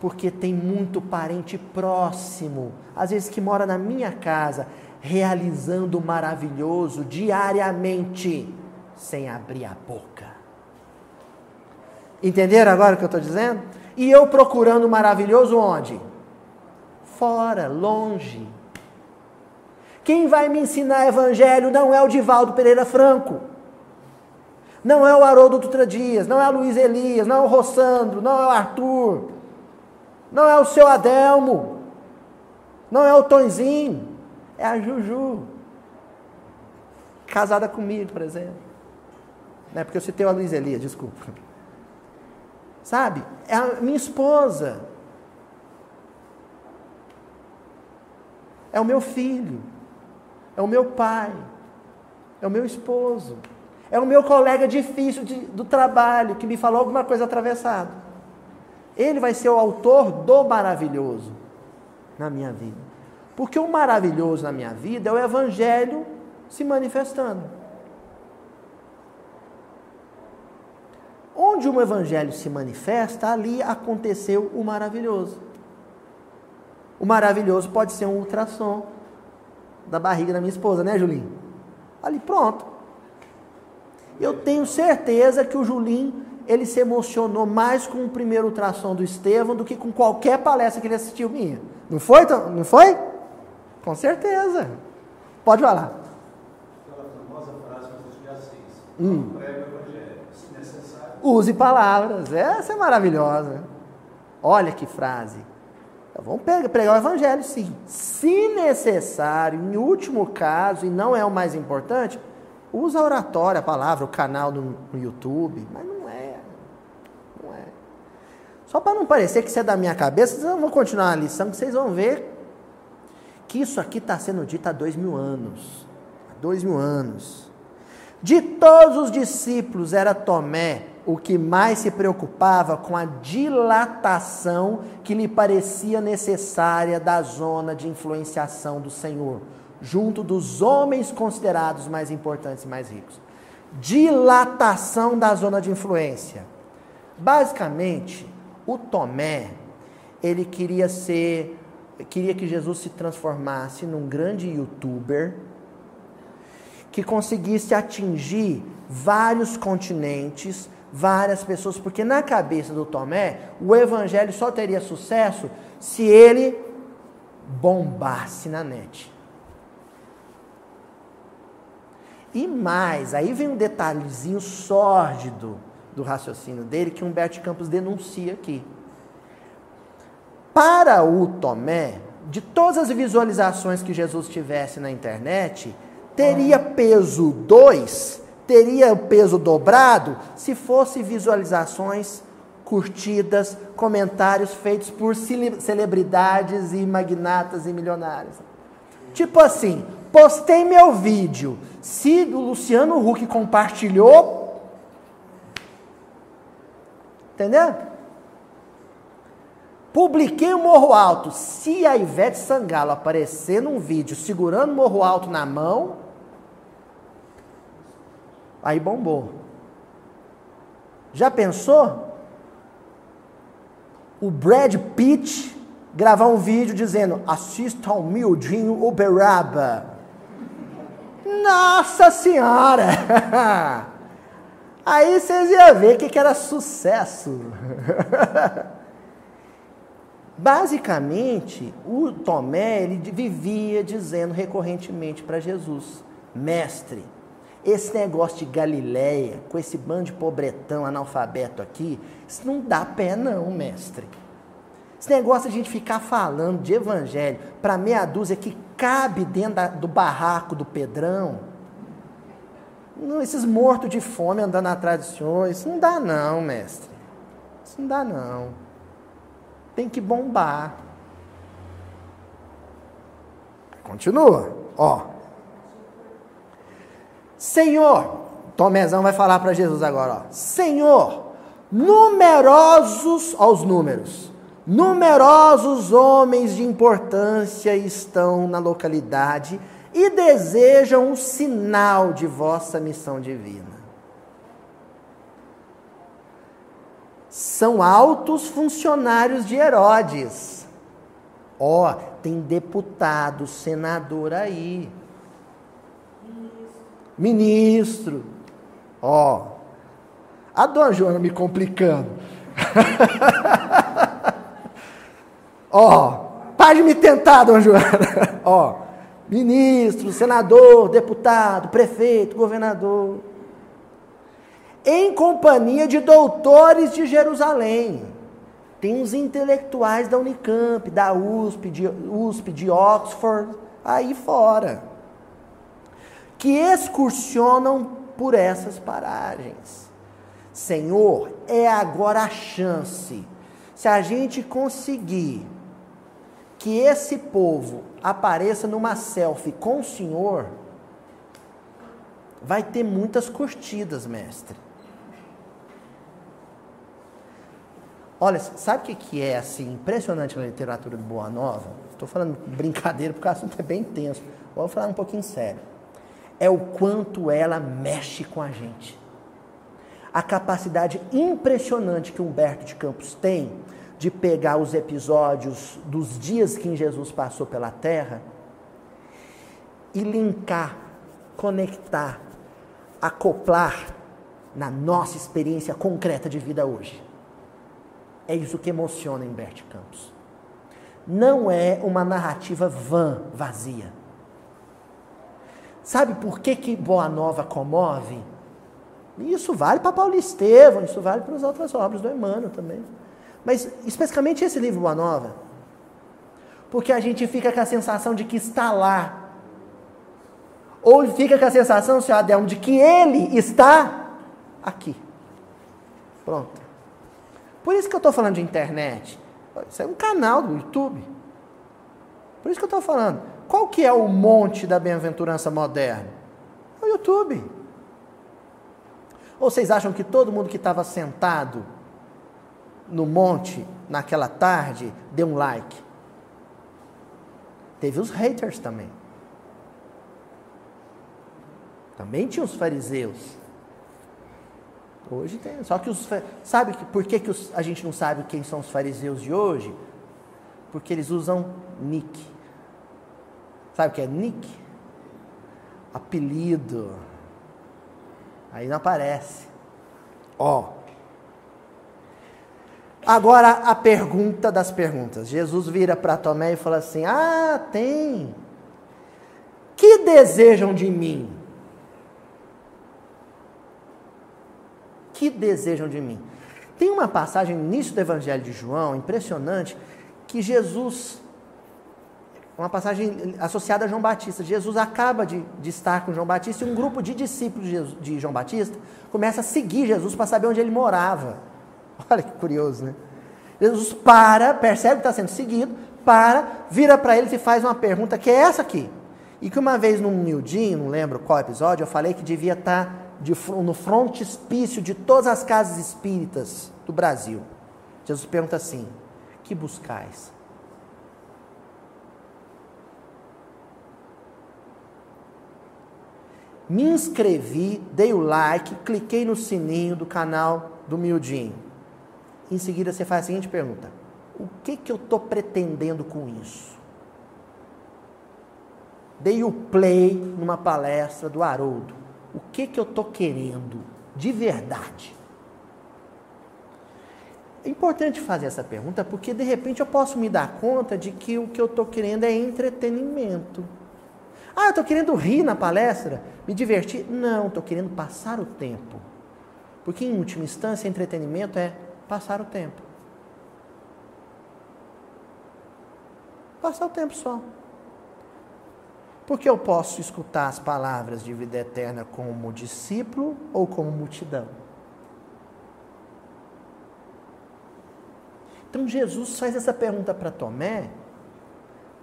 Porque tem muito parente próximo, às vezes que mora na minha casa, realizando o maravilhoso diariamente, sem abrir a boca. Entenderam agora o que eu estou dizendo? E eu procurando o maravilhoso onde? Fora, longe. Quem vai me ensinar evangelho não é o Divaldo Pereira Franco. Não é o Haroldo Dutra Dias, não é o Luiz Elias, não é o Rossandro, não é o Arthur, não é o seu Adelmo, não é o Tonzinho, é a Juju. Casada comigo, por exemplo. Não é porque eu citei a Luiz Elias, desculpa. Sabe? É a minha esposa. É o meu filho é o meu pai, é o meu esposo, é o meu colega difícil de, do trabalho que me falou alguma coisa atravessada. Ele vai ser o autor do maravilhoso na minha vida. Porque o maravilhoso na minha vida é o evangelho se manifestando. Onde um evangelho se manifesta, ali aconteceu o maravilhoso. O maravilhoso pode ser um ultrassom, da barriga da minha esposa, né, Julinho? Ali, pronto. Eu tenho certeza que o Julinho, ele se emocionou mais com o primeiro ultrassom do Estevão do que com qualquer palestra que ele assistiu minha. Não foi? Não foi? Com certeza. Pode falar. Aquela famosa frase que eu assim, hum. Use palavras. Essa é maravilhosa. Olha que frase. Então, vamos pregar o evangelho, sim. Se necessário, em último caso, e não é o mais importante, usa a oratória, a palavra, o canal no, no YouTube, mas não é. Não é. Só para não parecer que isso é da minha cabeça, eu vou continuar a lição, que vocês vão ver que isso aqui está sendo dito há dois mil anos. Há dois mil anos. De todos os discípulos, era Tomé o que mais se preocupava com a dilatação que lhe parecia necessária da zona de influenciação do Senhor, junto dos homens considerados mais importantes e mais ricos. Dilatação da zona de influência. Basicamente, o Tomé, ele queria ser, queria que Jesus se transformasse num grande youtuber que conseguisse atingir vários continentes várias pessoas, porque na cabeça do Tomé, o evangelho só teria sucesso se ele bombasse na net. E mais, aí vem um detalhezinho sórdido do raciocínio dele que Humberto Campos denuncia aqui. Para o Tomé, de todas as visualizações que Jesus tivesse na internet, teria peso 2 teria peso dobrado se fosse visualizações curtidas, comentários feitos por celebridades e magnatas e milionários. Tipo assim, postei meu vídeo, se o Luciano Huck compartilhou, entendeu? Publiquei o Morro Alto. Se a Ivete Sangalo aparecer num vídeo segurando o Morro Alto na mão, Aí bombou. Já pensou? O Brad Pitt gravar um vídeo dizendo: assista ao miudinho Uberaba. Nossa Senhora! [laughs] Aí vocês iam ver que, que era sucesso. [laughs] Basicamente, o Tomé ele vivia dizendo recorrentemente para Jesus: Mestre, esse negócio de Galileia, com esse bando de pobretão analfabeto aqui, isso não dá pé, não, mestre. Esse negócio de a gente ficar falando de evangelho para meia dúzia que cabe dentro da, do barraco do Pedrão, não, esses mortos de fome andando atrás de senhor, isso não dá, não, mestre. Isso não dá, não. Tem que bombar. Continua, ó. Senhor, Tomézão vai falar para Jesus agora, ó. Senhor, numerosos, aos números, numerosos homens de importância estão na localidade e desejam um sinal de vossa missão divina. São altos funcionários de Herodes. Ó, oh, tem deputado, senador aí ministro. Ó, oh, a dona Joana me complicando. [laughs] Ó, oh, de me tentar, dona Joana. [laughs] Ó, oh, ministro, senador, deputado, prefeito, governador. Em companhia de doutores de Jerusalém. Tem os intelectuais da Unicamp, da USP, de, USP, de Oxford, aí fora que excursionam por essas paragens. Senhor, é agora a chance. Se a gente conseguir que esse povo apareça numa selfie com o Senhor, vai ter muitas curtidas, mestre. Olha, sabe o que é assim impressionante na literatura de Boa Nova? Estou falando brincadeira porque o assunto é bem tenso. Vou falar um pouquinho sério é o quanto ela mexe com a gente. A capacidade impressionante que Humberto de Campos tem de pegar os episódios dos dias que Jesus passou pela terra e linkar, conectar, acoplar na nossa experiência concreta de vida hoje. É isso que emociona Humberto Campos. Não é uma narrativa vã, vazia Sabe por que, que Boa Nova comove? Isso vale para Paulo Estevam, isso vale para as outras obras do Emmanuel também. Mas especificamente esse livro Boa Nova. Porque a gente fica com a sensação de que está lá. Ou fica com a sensação, senhor Adelmo, de que ele está aqui. Pronto. Por isso que eu estou falando de internet. Isso é um canal do YouTube. Por isso que eu estou falando. Qual que é o monte da bem-aventurança moderna? É o YouTube. Ou vocês acham que todo mundo que estava sentado no monte naquela tarde deu um like? Teve os haters também. Também tinha os fariseus. Hoje tem. Só que os. Sabe por que, que os, a gente não sabe quem são os fariseus de hoje? Porque eles usam nick. Sabe o que é nick? Apelido. Aí não aparece. Ó. Agora a pergunta das perguntas. Jesus vira para Tomé e fala assim: Ah, tem. Que desejam de mim? Que desejam de mim? Tem uma passagem no início do Evangelho de João, impressionante, que Jesus uma passagem associada a João Batista. Jesus acaba de, de estar com João Batista e um grupo de discípulos de, de João Batista começa a seguir Jesus para saber onde ele morava. [laughs] Olha que curioso, né? Jesus para, percebe que está sendo seguido, para, vira para eles e faz uma pergunta que é essa aqui. E que uma vez num miudinho, não lembro qual episódio, eu falei que devia estar tá de, no frontispício de todas as casas espíritas do Brasil. Jesus pergunta assim: que buscais? me inscrevi, dei o like, cliquei no sininho do canal do Mildinho. Em seguida você faz a seguinte pergunta: O que, que eu estou pretendendo com isso? Dei o play numa palestra do Haroldo. O que, que eu estou querendo de verdade? É importante fazer essa pergunta porque de repente eu posso me dar conta de que o que eu estou querendo é entretenimento. Ah, eu estou querendo rir na palestra, me divertir? Não, estou querendo passar o tempo. Porque em última instância, entretenimento é passar o tempo. Passar o tempo só. Porque eu posso escutar as palavras de vida eterna como discípulo ou como multidão. Então Jesus faz essa pergunta para Tomé,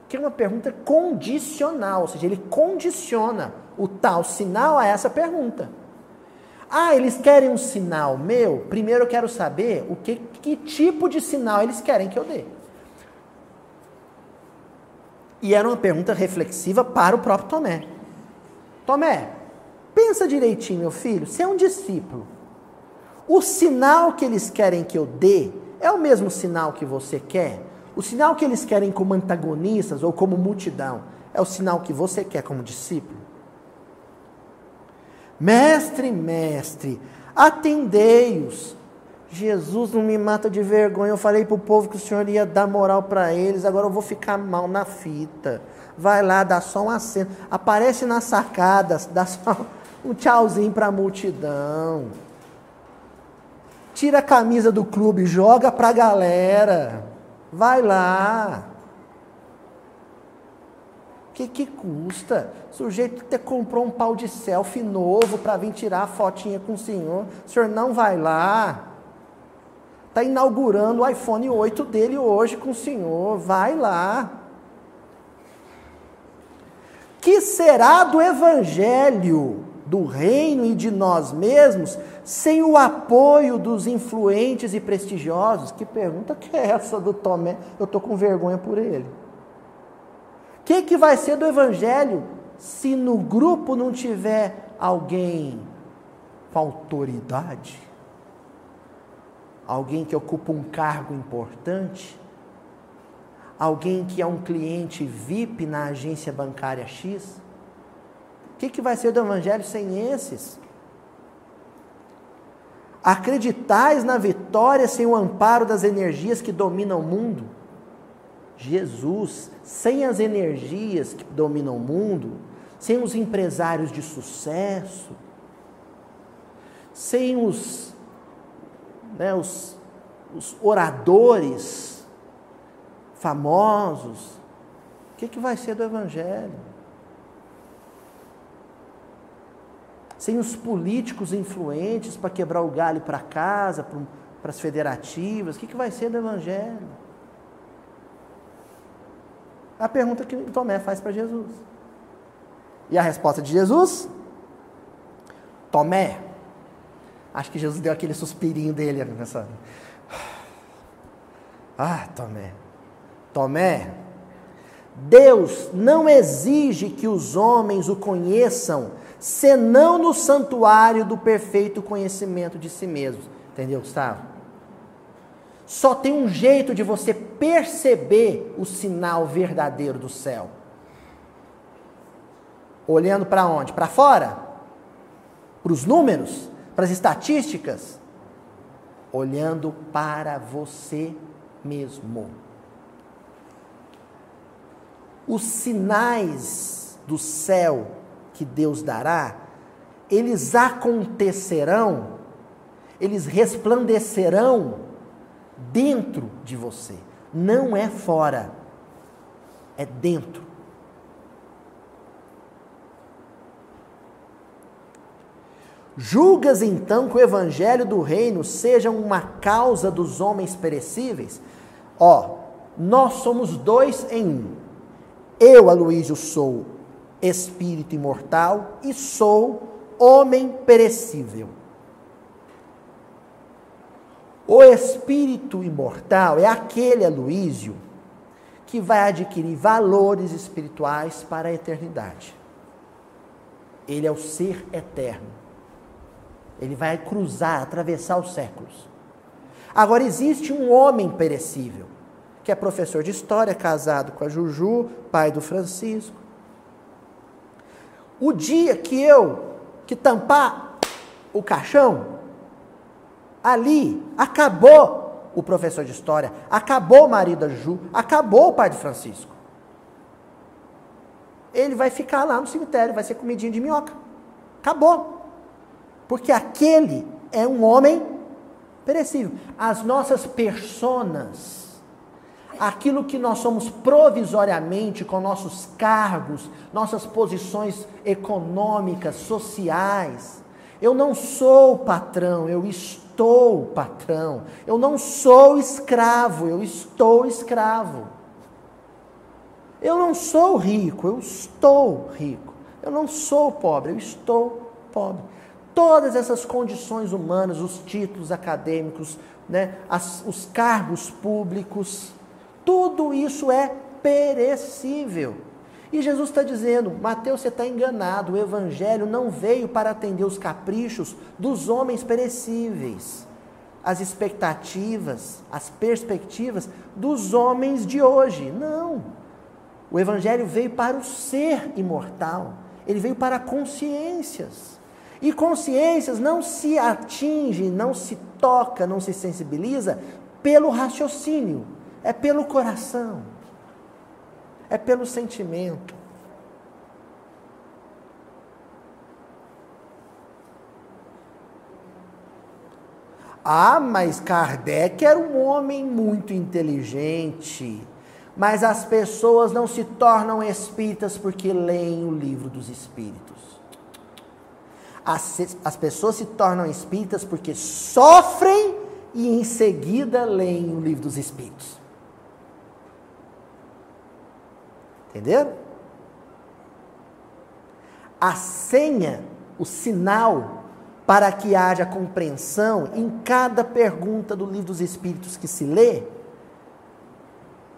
que é uma pergunta condicional, ou seja, ele condiciona o tal sinal a essa pergunta. Ah, eles querem um sinal meu? Primeiro eu quero saber o que, que tipo de sinal eles querem que eu dê. E era uma pergunta reflexiva para o próprio Tomé. Tomé, pensa direitinho, meu filho, você é um discípulo. O sinal que eles querem que eu dê é o mesmo sinal que você quer? O sinal que eles querem como antagonistas ou como multidão é o sinal que você quer como discípulo? Mestre, mestre, atendei-os. Jesus não me mata de vergonha. Eu falei para o povo que o Senhor ia dar moral para eles, agora eu vou ficar mal na fita. Vai lá, dá só um aceno. Aparece nas sacadas, dá só um tchauzinho para a multidão tira a camisa do clube, joga para a galera. Vai lá. Que, que custa? O sujeito até comprou um pau de selfie novo para vir tirar a fotinha com o senhor. O senhor não vai lá. Está inaugurando o iPhone 8 dele hoje com o senhor. Vai lá. Que será do evangelho? do reino e de nós mesmos sem o apoio dos influentes e prestigiosos? Que pergunta que é essa do Tomé? Eu estou com vergonha por ele. O que, que vai ser do evangelho se no grupo não tiver alguém com autoridade? Alguém que ocupa um cargo importante? Alguém que é um cliente VIP na agência bancária X? que, que vai ser do Evangelho sem esses? Acreditais na vitória sem o amparo das energias que dominam o mundo? Jesus, sem as energias que dominam o mundo, sem os empresários de sucesso, sem os, né, os, os oradores famosos, o que, que vai ser do Evangelho? sem os políticos influentes para quebrar o galho para casa, para as federativas, o que, que vai ser do Evangelho? A pergunta que Tomé faz para Jesus. E a resposta de Jesus? Tomé. Acho que Jesus deu aquele suspirinho dele nessa. [sighs] Ah, Tomé. Tomé. Deus não exige que os homens o conheçam senão no santuário do perfeito conhecimento de si mesmo. Entendeu, Gustavo? Só tem um jeito de você perceber o sinal verdadeiro do céu. Olhando para onde? Para fora? Para os números? Para as estatísticas? Olhando para você mesmo. Os sinais do céu que Deus dará, eles acontecerão, eles resplandecerão dentro de você, não é fora, é dentro. Julgas então que o evangelho do reino seja uma causa dos homens perecíveis? Ó, nós somos dois em um. Eu, Aloísio, sou espírito imortal e sou homem perecível. O espírito imortal é aquele, Aloísio, que vai adquirir valores espirituais para a eternidade. Ele é o ser eterno. Ele vai cruzar, atravessar os séculos. Agora existe um homem perecível, que é professor de história, casado com a Juju, pai do Francisco. O dia que eu que tampar o caixão, ali acabou o professor de história, acabou o marido da Juju, acabou o pai de Francisco. Ele vai ficar lá no cemitério, vai ser comidinho de minhoca. Acabou. Porque aquele é um homem perecível. As nossas personas aquilo que nós somos provisoriamente com nossos cargos, nossas posições econômicas, sociais. Eu não sou patrão, eu estou patrão. Eu não sou escravo, eu estou escravo. Eu não sou rico, eu estou rico. Eu não sou pobre, eu estou pobre. Todas essas condições humanas, os títulos acadêmicos, né, as, os cargos públicos, tudo isso é perecível. E Jesus está dizendo: Mateus, você está enganado, o Evangelho não veio para atender os caprichos dos homens perecíveis, as expectativas, as perspectivas dos homens de hoje. Não. O Evangelho veio para o ser imortal, ele veio para consciências. E consciências não se atinge, não se toca, não se sensibiliza pelo raciocínio, é pelo coração, é pelo sentimento. Ah, mas Kardec era um homem muito inteligente. Mas as pessoas não se tornam espíritas porque leem o livro dos espíritos. As, as pessoas se tornam espíritas porque sofrem e em seguida leem o livro dos espíritos. Entenderam? A senha, o sinal para que haja compreensão em cada pergunta do livro dos Espíritos que se lê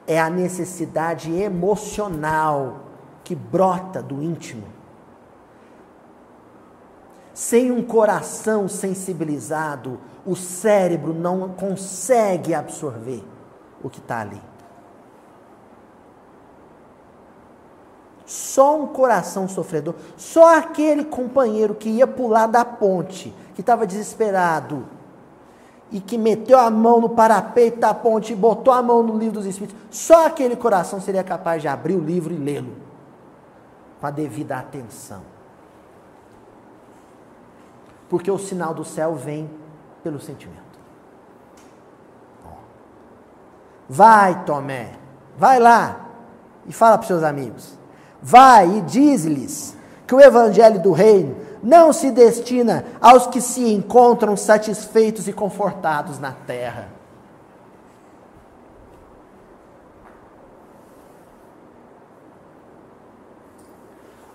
é a necessidade emocional que brota do íntimo. Sem um coração sensibilizado, o cérebro não consegue absorver o que está ali. Só um coração sofredor, só aquele companheiro que ia pular da ponte, que estava desesperado e que meteu a mão no parapeito da ponte e botou a mão no livro dos Espíritos, só aquele coração seria capaz de abrir o livro e lê-lo com a devida atenção. Porque o sinal do céu vem pelo sentimento. Vai, Tomé, vai lá e fala para seus amigos. Vai e diz-lhes que o evangelho do reino não se destina aos que se encontram satisfeitos e confortados na terra.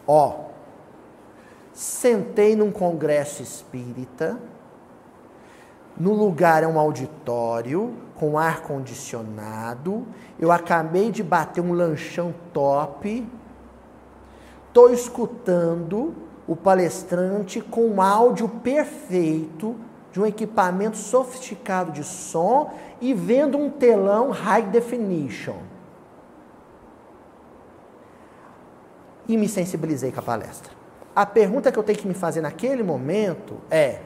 Ó, sentei num congresso espírita, no lugar é um auditório com ar condicionado, eu acabei de bater um lanchão top, estou escutando o palestrante com um áudio perfeito, de um equipamento sofisticado de som e vendo um telão high definition. E me sensibilizei com a palestra. A pergunta que eu tenho que me fazer naquele momento é: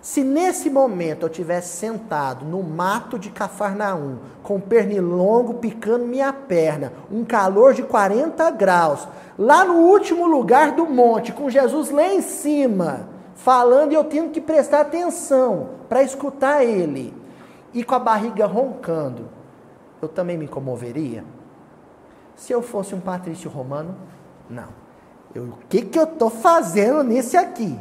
se nesse momento eu tivesse sentado no mato de Cafarnaum, com pernilongo picando minha perna, um calor de 40 graus, lá no último lugar do monte, com Jesus lá em cima, falando e eu tendo que prestar atenção para escutar ele, e com a barriga roncando, eu também me comoveria? Se eu fosse um patrício romano, não. Eu, o que, que eu estou fazendo nesse aqui?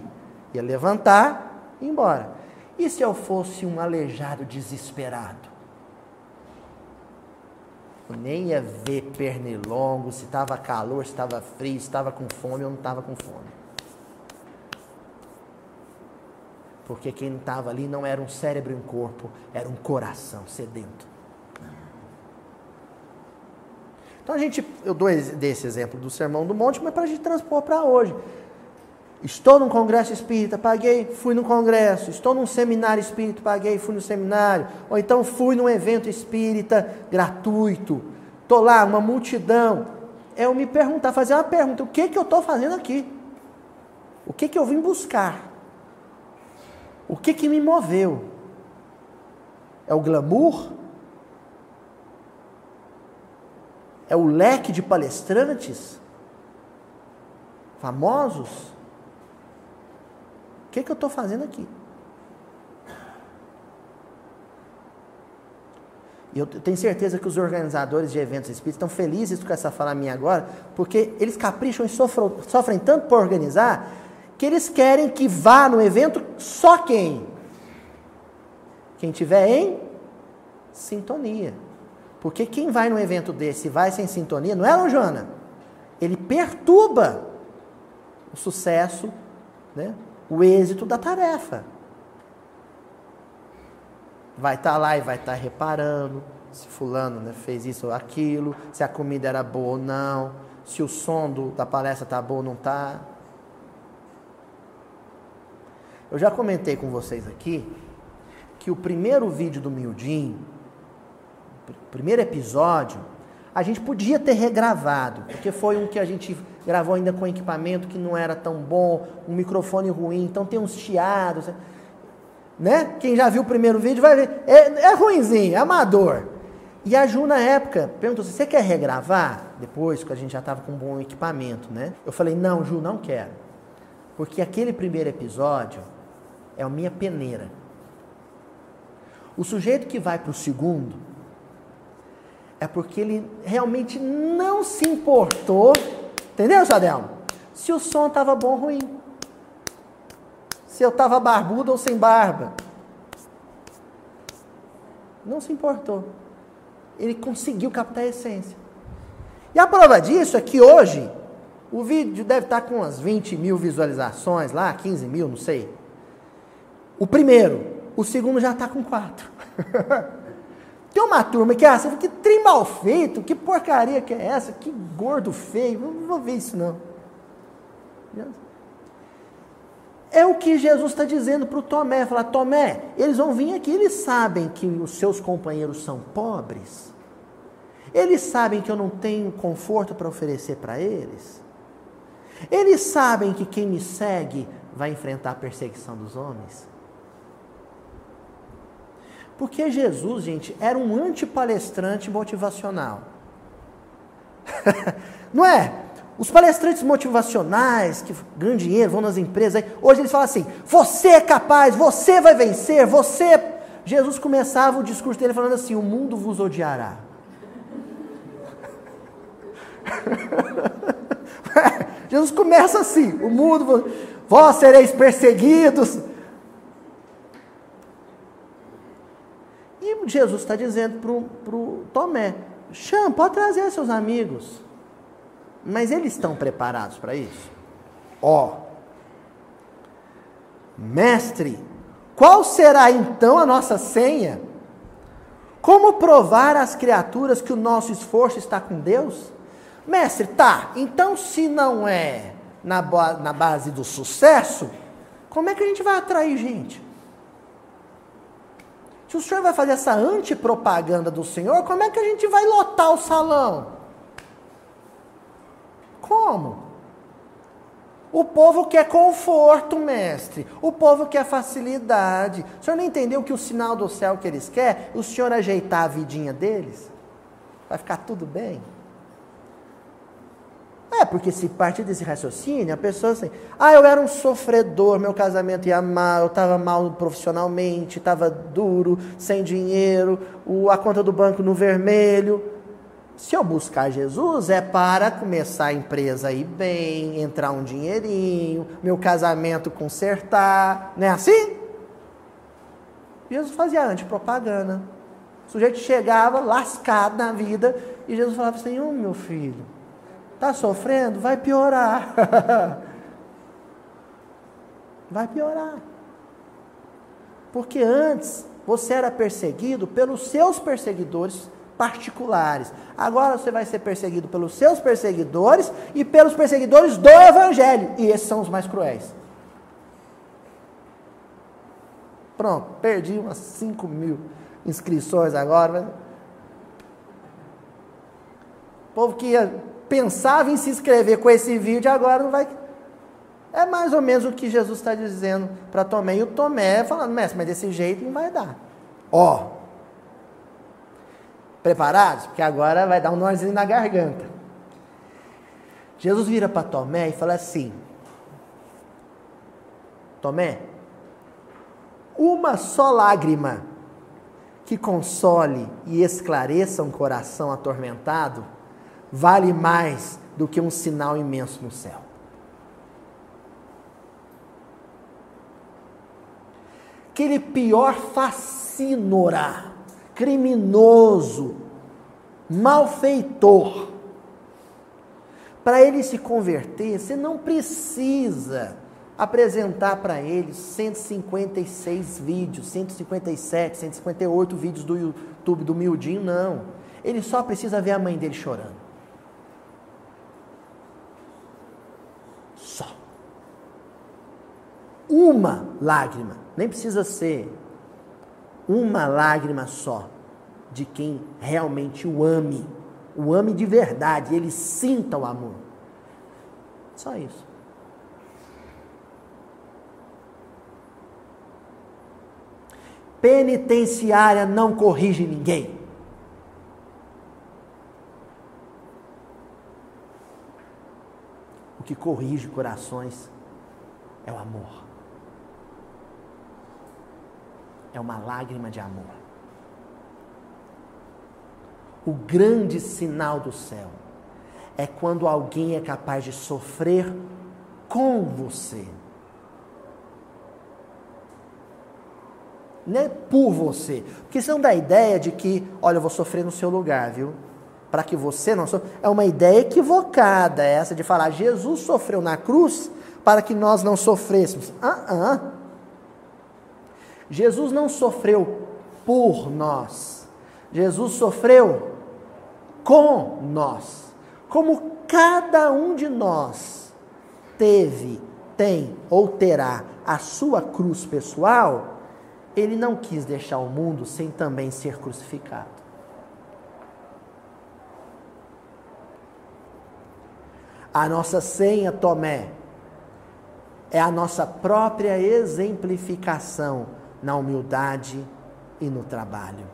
Ia levantar embora. E se eu fosse um aleijado desesperado? Eu nem ia ver pernilongo, se estava calor, se estava frio, se estava com fome ou não estava com fome. Porque quem estava ali não era um cérebro em corpo, era um coração sedento. Então a gente, eu dou desse exemplo do Sermão do Monte, mas para a gente transpor para hoje. Estou num congresso espírita, paguei, fui no congresso. Estou num seminário espírita, paguei, fui no seminário. Ou então fui num evento espírita gratuito. Estou lá, uma multidão. É eu me perguntar, fazer uma pergunta: o que, que eu estou fazendo aqui? O que, que eu vim buscar? O que, que me moveu? É o glamour? É o leque de palestrantes? Famosos? O que, que eu estou fazendo aqui? Eu tenho certeza que os organizadores de eventos espíritas estão felizes com essa fala minha agora, porque eles capricham e sofrem, tanto para organizar, que eles querem que vá no evento só quem? Quem tiver em sintonia. Porque quem vai num evento desse e vai sem sintonia, não é, Joana? Ele perturba o sucesso, né? O êxito da tarefa. Vai estar tá lá e vai estar tá reparando se fulano né, fez isso ou aquilo, se a comida era boa ou não, se o som do, da palestra está bom ou não está. Eu já comentei com vocês aqui que o primeiro vídeo do Mildinho, o primeiro episódio, a gente podia ter regravado, porque foi um que a gente gravou ainda com equipamento que não era tão bom, um microfone ruim, então tem uns chiados. Né? Quem já viu o primeiro vídeo vai ver. É, é ruimzinho, é amador. E a Ju, na época, perguntou se você quer regravar? Depois, que a gente já estava com um bom equipamento, né? Eu falei, não, Ju, não quero. Porque aquele primeiro episódio é a minha peneira. O sujeito que vai para o segundo é porque ele realmente não se importou Entendeu, Sadelmo? Se o som estava bom ou ruim. Se eu estava barbudo ou sem barba. Não se importou. Ele conseguiu captar a essência. E a prova disso é que hoje o vídeo deve estar com umas 20 mil visualizações lá, 15 mil, não sei. O primeiro. O segundo já está com quatro. [laughs] Tem uma turma que, ah, que trem mal feito, que porcaria que é essa, que gordo feio, não vou ver isso não. É o que Jesus está dizendo para o Tomé, falar, Tomé, eles vão vir aqui, eles sabem que os seus companheiros são pobres, eles sabem que eu não tenho conforto para oferecer para eles, eles sabem que quem me segue vai enfrentar a perseguição dos homens. Porque Jesus, gente, era um antipalestrante motivacional. [laughs] Não é? Os palestrantes motivacionais que ganham dinheiro, vão nas empresas, hoje eles falam assim: você é capaz, você vai vencer, você. É Jesus começava o discurso dele falando assim: o mundo vos odiará. [laughs] Jesus começa assim: o mundo, vós sereis perseguidos, E Jesus está dizendo para o Tomé: chama, pode trazer seus amigos. Mas eles estão preparados para isso? Ó, mestre, qual será então a nossa senha? Como provar às criaturas que o nosso esforço está com Deus? Mestre, tá, então se não é na, na base do sucesso, como é que a gente vai atrair gente? Se o senhor vai fazer essa antipropaganda do senhor, como é que a gente vai lotar o salão? Como? O povo quer conforto, mestre. O povo quer facilidade. O senhor não entendeu que o sinal do céu que eles querem? O senhor ajeitar a vidinha deles? Vai ficar tudo bem? É, porque se partir desse raciocínio, a pessoa assim, ah, eu era um sofredor, meu casamento ia mal, eu estava mal profissionalmente, estava duro, sem dinheiro, o, a conta do banco no vermelho. Se eu buscar Jesus, é para começar a empresa a ir bem, entrar um dinheirinho, meu casamento consertar, não é assim? Jesus fazia antipropaganda. O sujeito chegava lascado na vida e Jesus falava assim: Ô oh, meu filho, Está sofrendo? Vai piorar. [laughs] Vai piorar. Porque antes você era perseguido pelos seus perseguidores particulares. Agora você vai ser perseguido pelos seus perseguidores e pelos perseguidores do Evangelho. E esses são os mais cruéis. Pronto, perdi umas 5 mil inscrições agora. Mas... O povo que pensava em se inscrever com esse vídeo agora não vai. É mais ou menos o que Jesus está dizendo para Tomé. E o Tomé falando, mestre, mas desse jeito não vai dar. Ó, preparados? Porque agora vai dar um nozinho na garganta. Jesus vira para Tomé e fala assim: Tomé, uma só lágrima que console e esclareça um coração atormentado vale mais do que um sinal imenso no céu. Aquele pior fascínora, criminoso, malfeitor, para ele se converter, você não precisa apresentar para ele 156 vídeos, 157, 158 vídeos do YouTube do Mildinho, não. Ele só precisa ver a mãe dele chorando. Uma lágrima, nem precisa ser uma lágrima só, de quem realmente o ame, o ame de verdade, ele sinta o amor. Só isso. Penitenciária não corrige ninguém. Que corrige corações é o amor é uma lágrima de amor. O grande sinal do céu é quando alguém é capaz de sofrer com você. Não é por você. Porque isso não dá a ideia de que, olha, eu vou sofrer no seu lugar, viu? Para que você não sofra. É uma ideia equivocada essa de falar, Jesus sofreu na cruz para que nós não sofrêssemos. Ah, ah. Jesus não sofreu por nós, Jesus sofreu com nós. Como cada um de nós teve, tem ou terá a sua cruz pessoal, ele não quis deixar o mundo sem também ser crucificado. A nossa senha, Tomé, é a nossa própria exemplificação na humildade e no trabalho.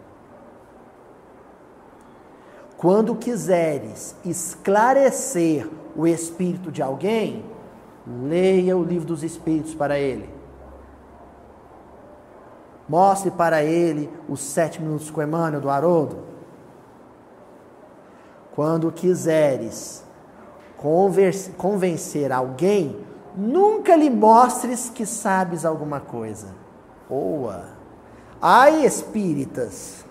Quando quiseres esclarecer o espírito de alguém, leia o livro dos espíritos para ele. Mostre para ele os sete minutos com Emmanuel do Haroldo. Quando quiseres convencer alguém, nunca lhe mostres que sabes alguma coisa boa. Ai, espíritas.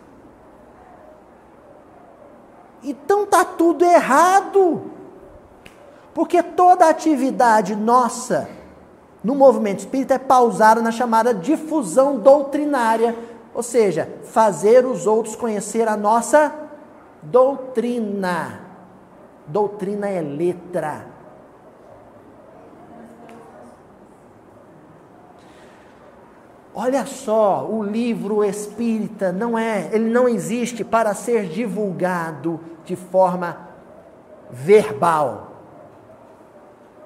Então tá tudo errado. Porque toda atividade nossa no movimento espírita é pausada na chamada difusão doutrinária, ou seja, fazer os outros conhecer a nossa doutrina. Doutrina é letra. Olha só, o livro espírita não é, ele não existe para ser divulgado de forma verbal,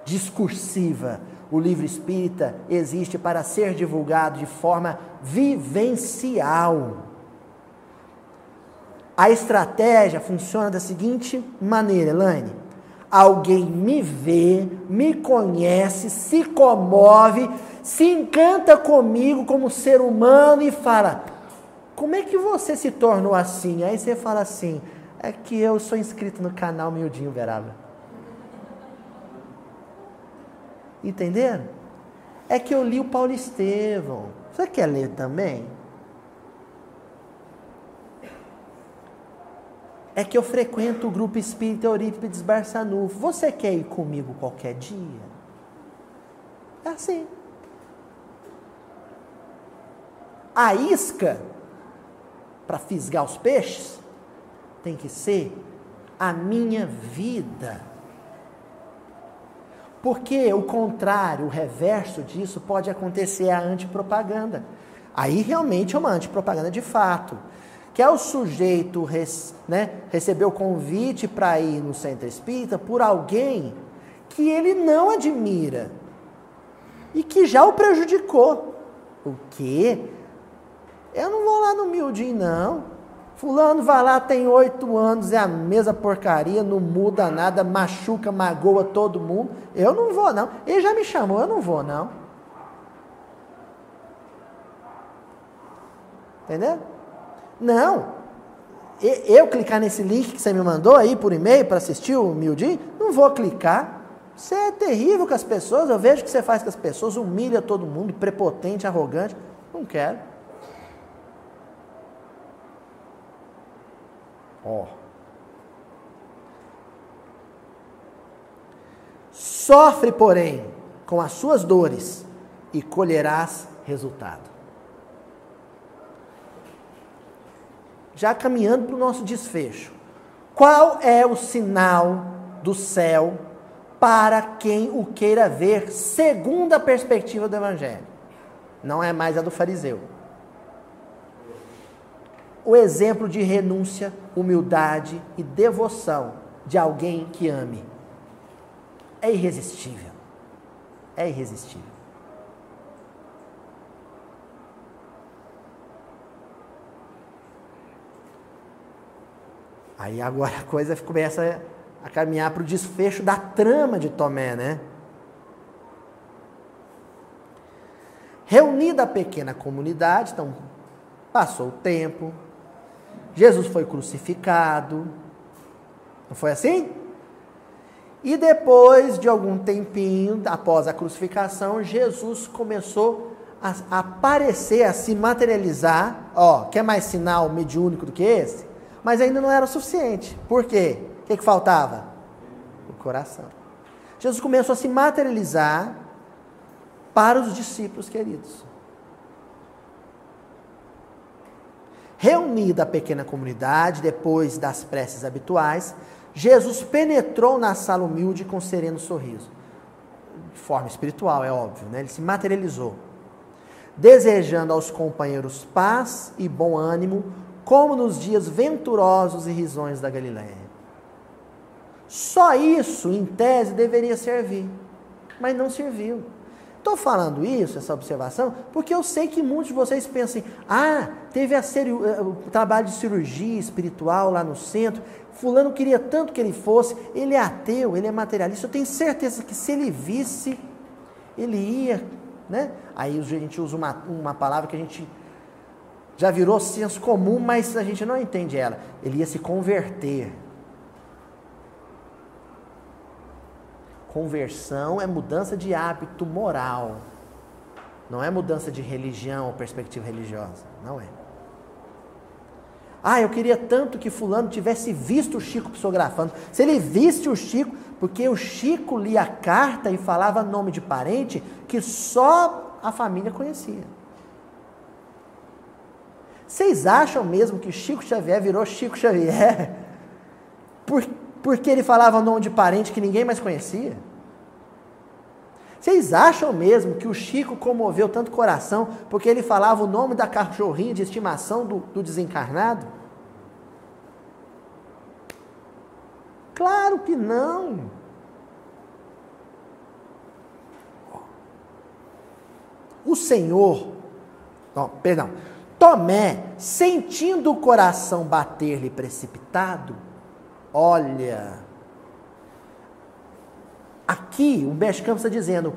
discursiva. O livro espírita existe para ser divulgado de forma vivencial. A estratégia funciona da seguinte maneira, Elaine: alguém me vê, me conhece, se comove se encanta comigo como ser humano e fala: Como é que você se tornou assim? Aí você fala assim: É que eu sou inscrito no canal Miudinho Verava. Entenderam? É que eu li o Paulo Estevão. Você quer ler também? É que eu frequento o grupo espírita Eurípides Barçanufo. Você quer ir comigo qualquer dia? É assim. a isca para fisgar os peixes tem que ser a minha vida. Porque o contrário, o reverso disso pode acontecer a antipropaganda. Aí realmente é uma antipropaganda de fato. Que é o sujeito né, receber o convite para ir no centro espírita por alguém que ele não admira e que já o prejudicou. O quê? Eu não vou lá no miudinho, não. Fulano vai lá, tem oito anos, é a mesma porcaria, não muda nada, machuca, magoa todo mundo. Eu não vou, não. Ele já me chamou, eu não vou, não. Entendeu? Não. Eu clicar nesse link que você me mandou aí por e-mail para assistir o Mildinho, não vou clicar. Você é terrível com as pessoas, eu vejo o que você faz com as pessoas, humilha todo mundo, prepotente, arrogante. Não quero. Ó. Sofre, porém, com as suas dores e colherás resultado. Já caminhando para o nosso desfecho. Qual é o sinal do céu para quem o queira ver segundo a perspectiva do Evangelho? Não é mais a do fariseu o exemplo de renúncia, humildade e devoção de alguém que ame. É irresistível. É irresistível. Aí agora a coisa [laughs] começa a caminhar para o desfecho da trama de Tomé, né? Reunida a pequena comunidade, então passou o tempo, Jesus foi crucificado. Não foi assim? E depois de algum tempinho, após a crucificação, Jesus começou a aparecer, a se materializar. Ó, quer mais sinal mediúnico do que esse? Mas ainda não era o suficiente. Por quê? O que, que faltava? O coração. Jesus começou a se materializar para os discípulos queridos. Reunida a pequena comunidade, depois das preces habituais, Jesus penetrou na sala humilde com sereno sorriso. De forma espiritual, é óbvio, né? ele se materializou. Desejando aos companheiros paz e bom ânimo, como nos dias venturosos e risonhos da Galiléia. Só isso, em tese, deveria servir, mas não serviu. Estou falando isso, essa observação, porque eu sei que muitos de vocês pensam assim, ah, teve a eh, o trabalho de cirurgia espiritual lá no centro, fulano queria tanto que ele fosse, ele é ateu, ele é materialista, eu tenho certeza que se ele visse, ele ia, né? Aí a gente usa uma, uma palavra que a gente já virou senso comum, mas a gente não entende ela. Ele ia se converter. Conversão é mudança de hábito moral. Não é mudança de religião ou perspectiva religiosa. Não é. Ah, eu queria tanto que fulano tivesse visto o Chico psicografando. Se ele visse o Chico, porque o Chico lia a carta e falava nome de parente que só a família conhecia. Vocês acham mesmo que Chico Xavier virou Chico Xavier [laughs] por, porque ele falava nome de parente que ninguém mais conhecia? Vocês acham mesmo que o Chico comoveu tanto coração porque ele falava o nome da cachorrinha de estimação do, do desencarnado? Claro que não. O Senhor, oh, perdão, Tomé, sentindo o coração bater-lhe precipitado, olha, Aqui, o Campos está dizendo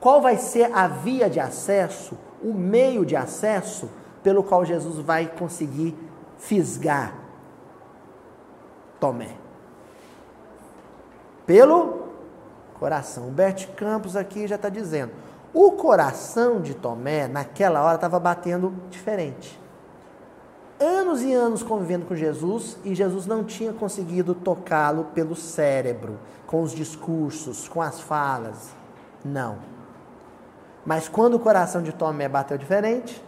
qual vai ser a via de acesso, o meio de acesso pelo qual Jesus vai conseguir fisgar Tomé. Pelo coração. Humberto Campos aqui já está dizendo. O coração de Tomé, naquela hora, estava batendo diferente anos e anos convivendo com Jesus e Jesus não tinha conseguido tocá-lo pelo cérebro, com os discursos, com as falas. Não. Mas quando o coração de Tomé bateu diferente,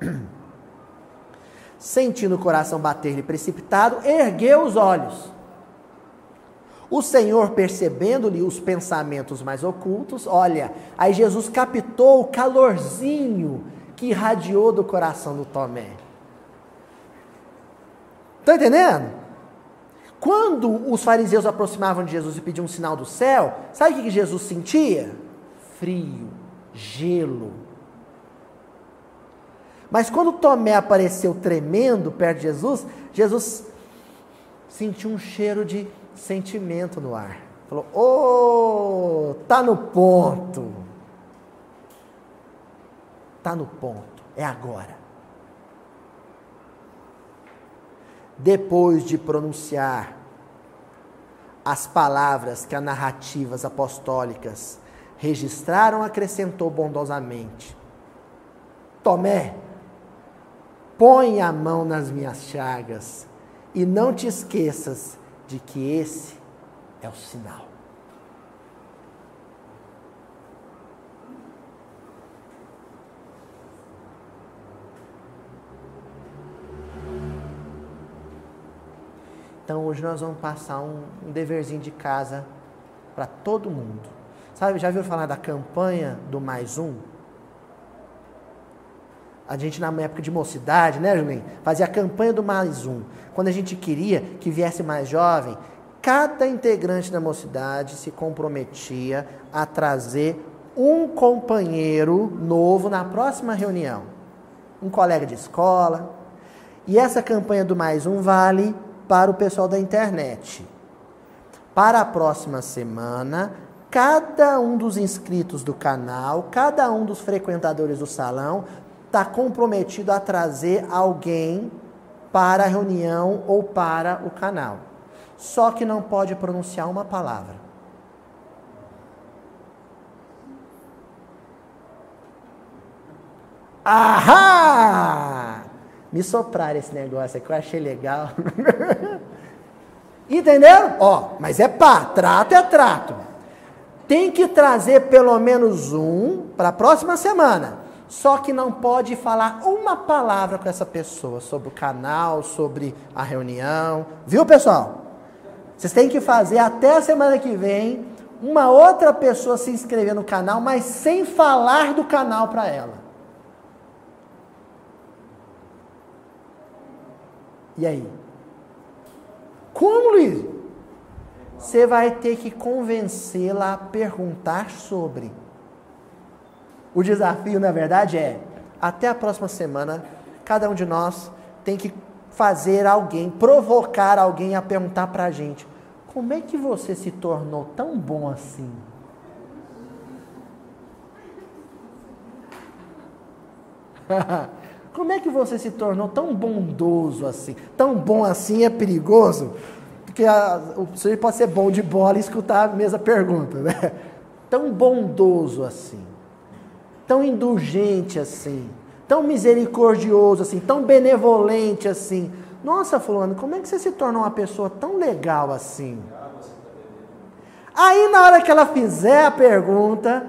[clears throat] sentindo o coração bater-lhe precipitado, ergueu os olhos. O Senhor, percebendo-lhe os pensamentos mais ocultos, olha, aí Jesus captou o calorzinho que irradiou do coração do Tomé. Está entendendo? Quando os fariseus aproximavam de Jesus e pediam um sinal do céu, sabe o que Jesus sentia? Frio, gelo. Mas quando Tomé apareceu tremendo perto de Jesus, Jesus sentiu um cheiro de sentimento no ar. Falou: "Ô, oh, tá no ponto. Tá no ponto. É agora." Depois de pronunciar as palavras que as narrativas apostólicas registraram, acrescentou bondosamente: Tomé, põe a mão nas minhas chagas e não te esqueças de que esse é o sinal. Então hoje nós vamos passar um, deverzinho de casa para todo mundo. Sabe, já viu falar da campanha do mais um? A gente, na época de mocidade, né, Julinho? Fazia a campanha do mais um. Quando a gente queria que viesse mais jovem, cada integrante da mocidade se comprometia a trazer um companheiro novo na próxima reunião. Um colega de escola. E essa campanha do mais um vale para o pessoal da internet. Para a próxima semana, cada um dos inscritos do canal, cada um dos frequentadores do salão, está comprometido a trazer alguém para a reunião ou para o canal. Só que não pode pronunciar uma palavra. Ahá! Me soprar esse negócio aqui, eu achei legal. [laughs] Entendeu? Ó, mas é pá, trato é trato. Tem que trazer pelo menos um para a próxima semana. Só que não pode falar uma palavra com essa pessoa sobre o canal, sobre a reunião. Viu, pessoal? Vocês têm que fazer até a semana que vem uma outra pessoa se inscrever no canal, mas sem falar do canal para ela. E aí? Como, Luiz? Você vai ter que convencê-la a perguntar sobre. O desafio, na verdade, é: até a próxima semana, cada um de nós tem que fazer alguém, provocar alguém a perguntar para a gente: como é que você se tornou tão bom assim? [laughs] como é que você se tornou tão bondoso assim? Tão bom assim é perigoso, porque a, o senhor pode ser bom de bola e escutar a mesma pergunta, né? [laughs] Tão bondoso assim tão indulgente assim, tão misericordioso assim, tão benevolente assim. Nossa, fulano, como é que você se torna uma pessoa tão legal assim? Aí na hora que ela fizer a pergunta,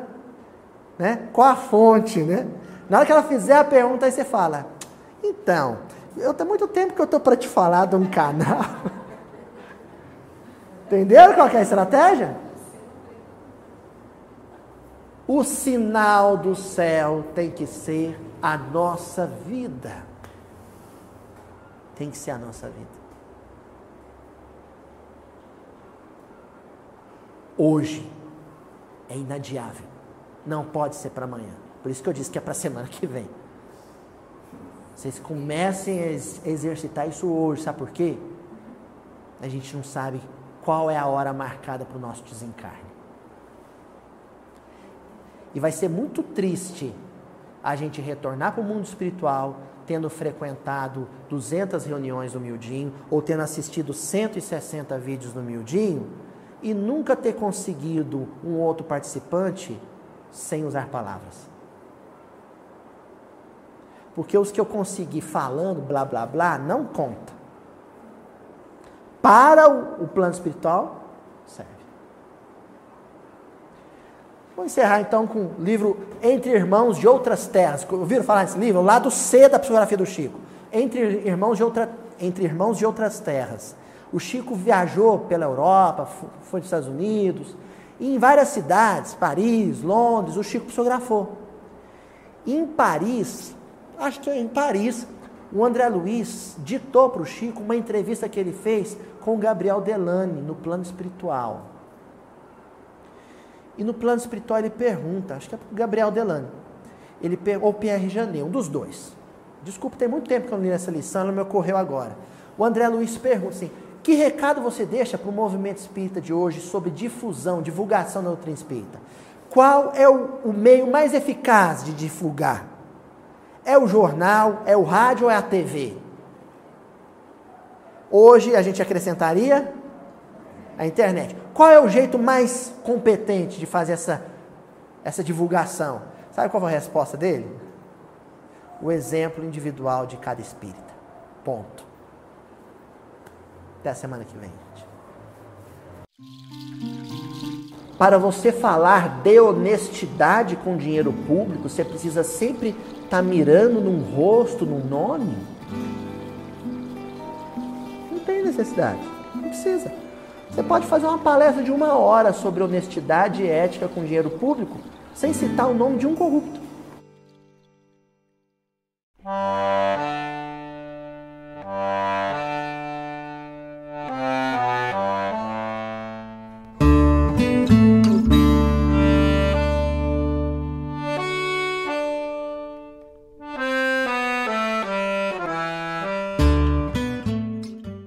né? Qual a fonte, né? Na hora que ela fizer a pergunta, aí você fala: "Então, eu tenho muito tempo que eu tô para te falar de um canal". [laughs] Entenderam qual é a estratégia? O sinal do céu tem que ser a nossa vida. Tem que ser a nossa vida. Hoje é inadiável. Não pode ser para amanhã. Por isso que eu disse que é para a semana que vem. Vocês comecem a exercitar isso hoje, sabe por quê? A gente não sabe qual é a hora marcada para o nosso desencarne. E vai ser muito triste a gente retornar para o mundo espiritual tendo frequentado 200 reuniões do Mildinho ou tendo assistido 160 vídeos do Mildinho e nunca ter conseguido um outro participante sem usar palavras. Porque os que eu consegui falando, blá blá blá, não conta. Para o, plano espiritual, Vou encerrar então com o livro Entre Irmãos de Outras Terras. Ouviram falar desse livro? Lado C da psicografia do Chico. entre irmãos de, outra, entre irmãos de outras terras. O Chico viajou pela Europa, foi dos Estados Unidos, e em várias cidades, Paris, Londres, o Chico psicografou. Em Paris, acho que em Paris, o André Luiz ditou para o Chico uma entrevista que ele fez com o Gabriel Delane no plano espiritual. E no plano espiritual ele pergunta, acho que é para o Gabriel Delane, ele, ou Pierre Janet, um dos dois. Desculpa, tem muito tempo que eu não li essa lição, ela me ocorreu agora. O André Luiz pergunta assim: que recado você deixa para o movimento espírita de hoje sobre difusão, divulgação da doutrina espírita? Qual é o, o meio mais eficaz de divulgar? É o jornal, é o rádio ou é a TV? Hoje a gente acrescentaria a internet. Qual é o jeito mais competente de fazer essa, essa divulgação? Sabe qual foi a resposta dele? O exemplo individual de cada espírita. Ponto. Até a semana que vem, gente. Para você falar de honestidade com dinheiro público, você precisa sempre estar tá mirando num rosto, num nome? Não tem necessidade. Não precisa. Você pode fazer uma palestra de uma hora sobre honestidade e ética com dinheiro público sem citar o nome de um corrupto.